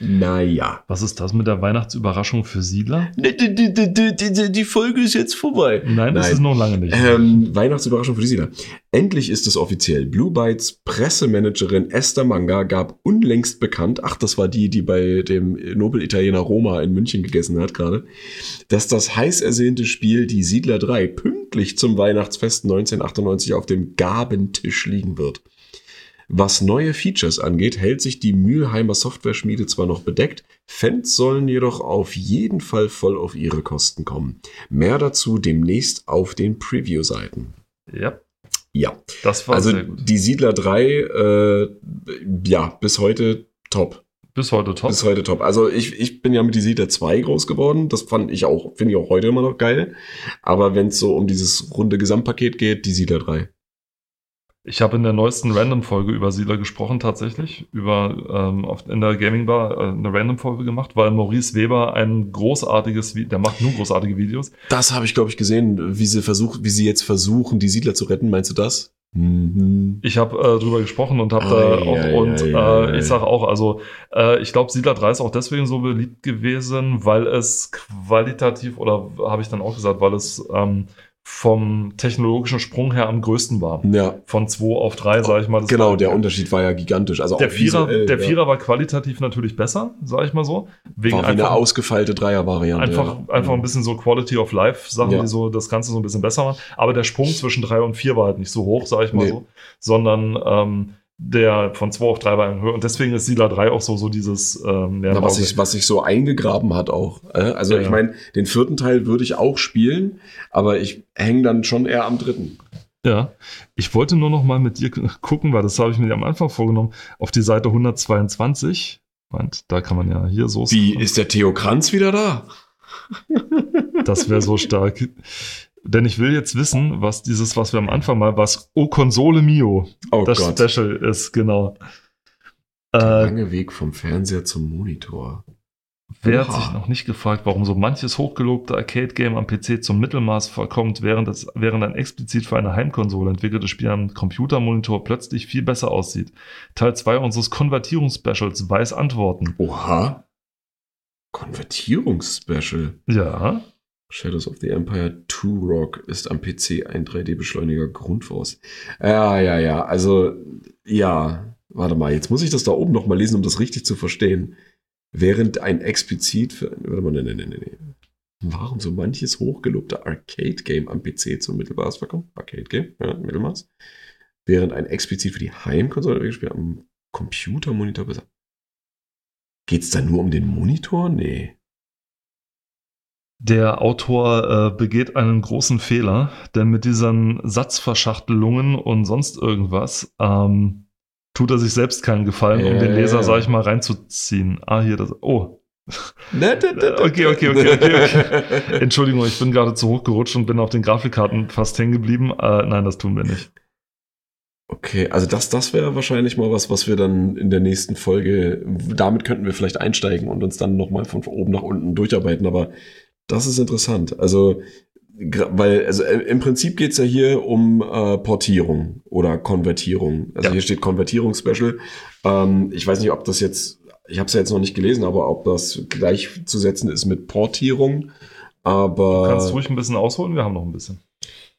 Naja. Was ist das mit der Weihnachtsüberraschung für Siedler? Die, die, die, die, die Folge ist jetzt vorbei. Nein, das Nein. ist noch lange nicht. Ähm, Weihnachtsüberraschung für die Siedler. Endlich ist es offiziell. Blue Bytes Pressemanagerin Esther Manga gab unlängst bekannt, ach, das war die, die bei dem Nobel-Italiener Roma in München gegessen hat gerade, dass das heiß ersehnte Spiel Die Siedler 3 pünktlich zum Weihnachtsfest 1998 auf dem Gabentisch liegen wird. Was neue Features angeht, hält sich die Mülheimer Software-Schmiede zwar noch bedeckt, Fans sollen jedoch auf jeden Fall voll auf ihre Kosten kommen. Mehr dazu demnächst auf den Preview-Seiten. ja, Ja, das war also die Siedler 3, äh, ja, bis heute top. Bis heute top. Bis heute top. Also ich, ich bin ja mit die Siedler 2 groß geworden. Das fand ich auch, finde ich auch heute immer noch geil. Aber wenn es so um dieses runde Gesamtpaket geht, die Siedler 3. Ich habe in der neuesten Random-Folge über Siedler gesprochen, tatsächlich. Über ähm, auf, in der Gaming Bar äh, eine Random-Folge gemacht, weil Maurice Weber ein großartiges, Vi- der macht nur großartige Videos. Das habe ich, glaube ich, gesehen, wie sie versucht, wie sie jetzt versuchen, die Siedler zu retten. Meinst du das? Mhm. Ich habe äh, drüber gesprochen und habe da auch, ei, und ei, äh, ei. ich sage auch, also äh, ich glaube, Siedler 3 ist auch deswegen so beliebt gewesen, weil es qualitativ, oder habe ich dann auch gesagt, weil es ähm, vom technologischen Sprung her am größten war. Ja, Von 2 auf 3, sage ich mal. Das genau, der Unterschied war ja gigantisch. Also der Vierer, visuell, der ja. Vierer war qualitativ natürlich besser, sage ich mal so. Wegen war wie eine einfach, ausgefeilte Dreier-Variante. einfach, ja. einfach ein bisschen so Quality of Life Sachen, Ja. die so das Ganze so ein bisschen besser machen. Aber der Sprung zwischen 3 und 4 war halt nicht so hoch, sage ich mal Nee. so, sondern ähm, der von 2 auf 3 war höher. Und deswegen ist Siedler 3 auch so, so dieses ähm, ja, Na, was, sich, was sich so eingegraben hat auch. äh? Also Ja, ich meine, den vierten Teil würde ich auch spielen, aber ich hänge dann schon eher am dritten. Ja, ich wollte nur noch mal mit dir gucken, weil das habe ich mir am Anfang vorgenommen, auf die Seite 122. Meint, da kann man ja hier so. Wie, ist der Theo Kranz wieder da? Das wäre so stark. Denn ich will jetzt wissen, was dieses, was wir am Anfang mal, was O Console Mio, Oh das Gott. Special ist, genau. Der Äh, lange Weg vom Fernseher zum Monitor. wer hat sich noch nicht gefragt, warum so manches hochgelobte Arcade-Game am PC zum Mittelmaß verkommt, während, das, während ein explizit für eine Heimkonsole entwickeltes Spiel am Computermonitor plötzlich viel besser aussieht? Teil 2 unseres Konvertierungsspecials weiß Antworten. Oha. Konvertierungsspecial. Ja, Shadows of the Empire 2 Rock ist am PC ein 3D-Beschleuniger Grundvoraus. Ja, ja, ja. Also, ja. Warte mal, jetzt muss ich das da oben noch mal lesen, um das richtig zu verstehen. Während ein explizit für. Warte mal, nee, nee, nee, nee. Warum so manches hochgelobte Arcade-Game am PC zum Mittelmaß verkommt? Arcade-Game, ja, Mittelmaß. Während ein explizit für die Heimkonsole gespielt am Computermonitor besser. Geht's da nur um den Monitor? Nee. Der Autor äh, begeht einen großen Fehler, denn mit diesen Satzverschachtelungen und sonst irgendwas ähm, tut er sich selbst keinen Gefallen, um den Leser, sag ich mal, reinzuziehen. Ah, hier das. Oh. [laughs] Okay, okay, okay, okay, [laughs] Entschuldigung, ich bin gerade zu hoch gerutscht und bin auf den Grafikkarten fast hängen geblieben. Äh, nein, das tun wir nicht. Okay, also das, das wäre wahrscheinlich mal was, was wir dann in der nächsten Folge, damit könnten wir vielleicht einsteigen und uns dann nochmal von oben nach unten durcharbeiten, aber das ist interessant. Also, weil, also äh, im Prinzip geht's ja hier um äh, Portierung oder Konvertierung. Also Ja. hier steht Konvertierungsspecial. Ähm, ich weiß nicht, ob das jetzt, ich habe es ja jetzt noch nicht gelesen, aber ob das gleichzusetzen ist mit Portierung. Aber Du kannst ruhig ein bisschen ausholen, wir haben noch ein bisschen.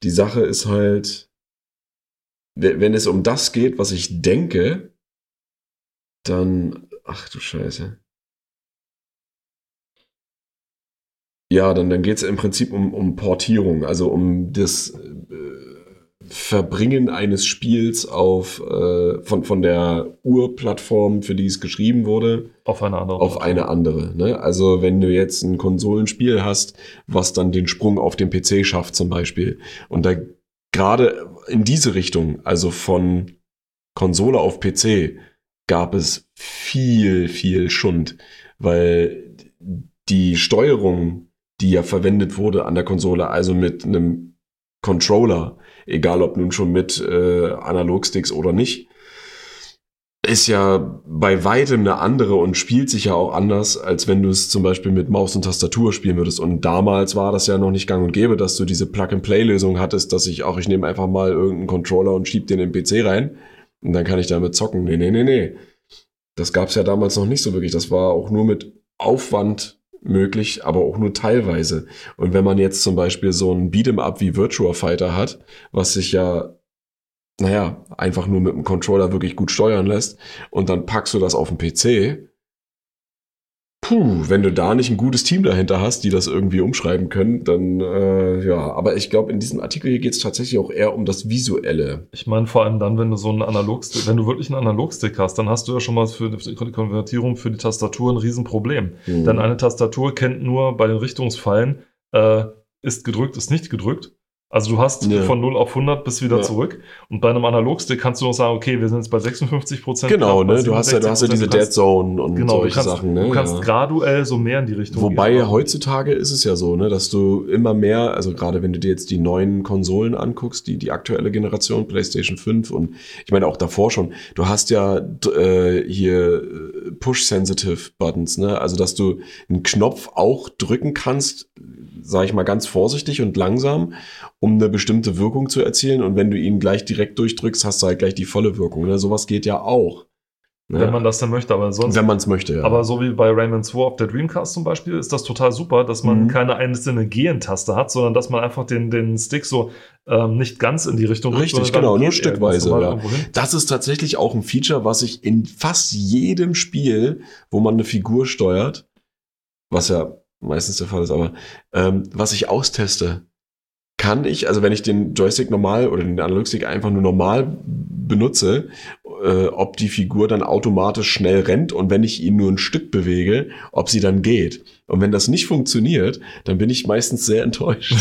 die Sache ist halt, we- wenn es um das geht, was ich denke, dann, ach du Scheiße. Ja, dann, dann geht es im Prinzip um, um Portierung, also um das äh, Verbringen eines Spiels auf, äh, von, von der Urplattform, für die es geschrieben wurde, Auf eine andere. auf eine andere. Ne? Also wenn du jetzt ein Konsolenspiel hast, was dann den Sprung auf den PC schafft zum Beispiel. Und da gerade in diese Richtung, also von Konsole auf PC, gab es viel, viel Schund, weil die Steuerung, die ja verwendet wurde an der Konsole, also mit einem Controller, egal ob nun schon mit äh, Analogsticks oder nicht, ist ja bei weitem eine andere und spielt sich ja auch anders, als wenn du es zum Beispiel mit Maus und Tastatur spielen würdest. Und damals war das ja noch nicht gang und gäbe, dass du diese Plug-and-Play-Lösung hattest, dass ich auch, ich nehme einfach mal irgendeinen Controller und schieb den in den PC rein und dann kann ich damit zocken. Nee, nee, nee, nee. Das gab's ja damals noch nicht so wirklich. Das war auch nur mit Aufwand möglich, aber auch nur teilweise. Und wenn man jetzt zum Beispiel so ein Beat'em Up wie Virtua Fighter hat, was sich ja naja, einfach nur mit dem Controller wirklich gut steuern lässt und dann packst du das auf den PC. Puh, wenn du da nicht ein gutes Team dahinter hast, die das irgendwie umschreiben können, dann äh, ja. Aber ich glaube, in diesem Artikel hier geht es tatsächlich auch eher um das Visuelle. Ich meine, vor allem dann, wenn du so einen Analogstick, wenn du wirklich einen Analogstick hast, dann hast du ja schon mal für die Konvertierung für die Tastatur ein Riesenproblem. Mhm. Denn eine Tastatur kennt nur bei den Richtungsfallen, äh, ist gedrückt, ist nicht gedrückt. Also du hast ja. von 0 auf 100 bis wieder ja. zurück. Und bei einem Analogstick kannst du noch sagen, okay, wir sind jetzt bei 56 Prozent. Genau, ne? Du hast ja, du hast ja diese Dead Zone und genau, solche kannst, Sachen, ne? Du kannst ja. graduell so mehr in die Richtung Wobei gehen. heutzutage ist es ja so, ne, dass du immer mehr, also gerade wenn du dir jetzt die neuen Konsolen anguckst, die, die aktuelle Generation, PlayStation 5 und ich meine auch davor schon, du hast ja äh, hier äh, Push-Sensitive Buttons, ne? Also dass du einen Knopf auch drücken kannst, sage ich mal ganz vorsichtig und langsam, um eine bestimmte Wirkung zu erzielen. Und wenn du ihn gleich direkt durchdrückst, hast du halt gleich die volle Wirkung. Ne? Sowas geht ja auch. Ne? Wenn man das dann möchte, aber sonst. Wenn man es möchte, ja. Aber so wie bei Rayman 2 auf der Dreamcast zum Beispiel, ist das total super, dass man mhm. keine einzelne Gehen-Taste hat, sondern dass man einfach den, den Stick so ähm, nicht ganz in die Richtung Richtig, genau, nur stückweise. Ja. Das ist tatsächlich auch ein Feature, was ich in fast jedem Spiel, wo man eine Figur steuert, was ja meistens der Fall ist, aber ähm, was ich austeste, kann ich, also wenn ich den Joystick normal oder den Analogstick einfach nur normal benutze, äh, ob die Figur dann automatisch schnell rennt und wenn ich ihn nur ein Stück bewege, ob sie dann geht. Und wenn das nicht funktioniert, dann bin ich meistens sehr enttäuscht.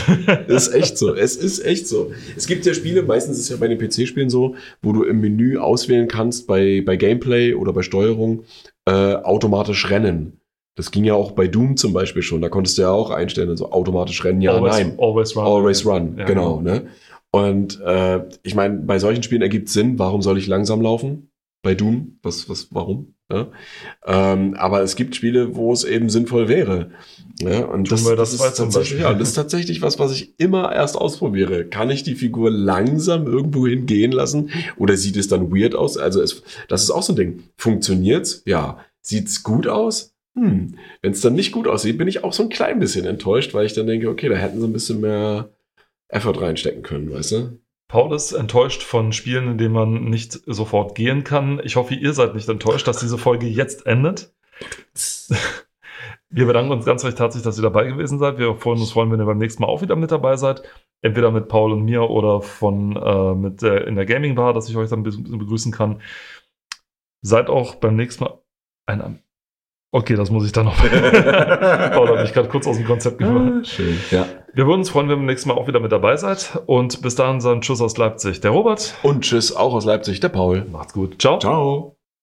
das [laughs] ist echt so. Es ist echt so. Es gibt ja Spiele, meistens ist es ja bei den PC-Spielen so, wo du im Menü auswählen kannst bei, bei Gameplay oder bei Steuerung äh, automatisch rennen. Das ging ja auch bei Doom zum Beispiel schon. Da konntest du ja auch einstellen, also automatisch rennen, ja, always, nein. Always run. Always run, ja, genau. Ne? Und äh, ich meine, bei solchen Spielen ergibt Sinn, warum soll ich langsam laufen? Bei Doom, was, was, warum? Ja? Ähm, aber es gibt Spiele, wo es eben sinnvoll wäre. Ja? Und das, das, das, ist tatsächlich, ja, das ist tatsächlich was, was ich immer erst ausprobiere. Kann ich die Figur langsam irgendwo hingehen lassen? Oder sieht es dann weird aus? Also es, das ist auch so ein Ding. Funktioniert's? Ja. Sieht's gut aus? Hm, wenn es dann nicht gut aussieht, bin ich auch so ein klein bisschen enttäuscht, weil ich dann denke, okay, da hätten sie ein bisschen mehr Effort reinstecken können, weißt du? Paul ist enttäuscht von Spielen, in denen man nicht sofort gehen kann. Ich hoffe, ihr seid nicht enttäuscht, dass diese Folge jetzt endet. Wir bedanken uns ganz recht herzlich, dass ihr dabei gewesen seid. Wir freuen uns, freuen, wenn ihr beim nächsten Mal auch wieder mit dabei seid. Entweder mit Paul und mir oder von äh, mit äh, in der Gaming Bar, dass ich euch dann begrüßen kann. Seid auch beim nächsten Mal ein Okay, das muss ich dann noch. [laughs] Paul hat mich gerade kurz aus dem Konzept gebracht. Ah, schön, ja. Wir würden uns freuen, wenn ihr beim nächsten Mal auch wieder mit dabei seid. Und bis dahin sagen Tschüss aus Leipzig, der Robert. Und Tschüss auch aus Leipzig, der Paul. Macht's gut. Ciao. Ciao.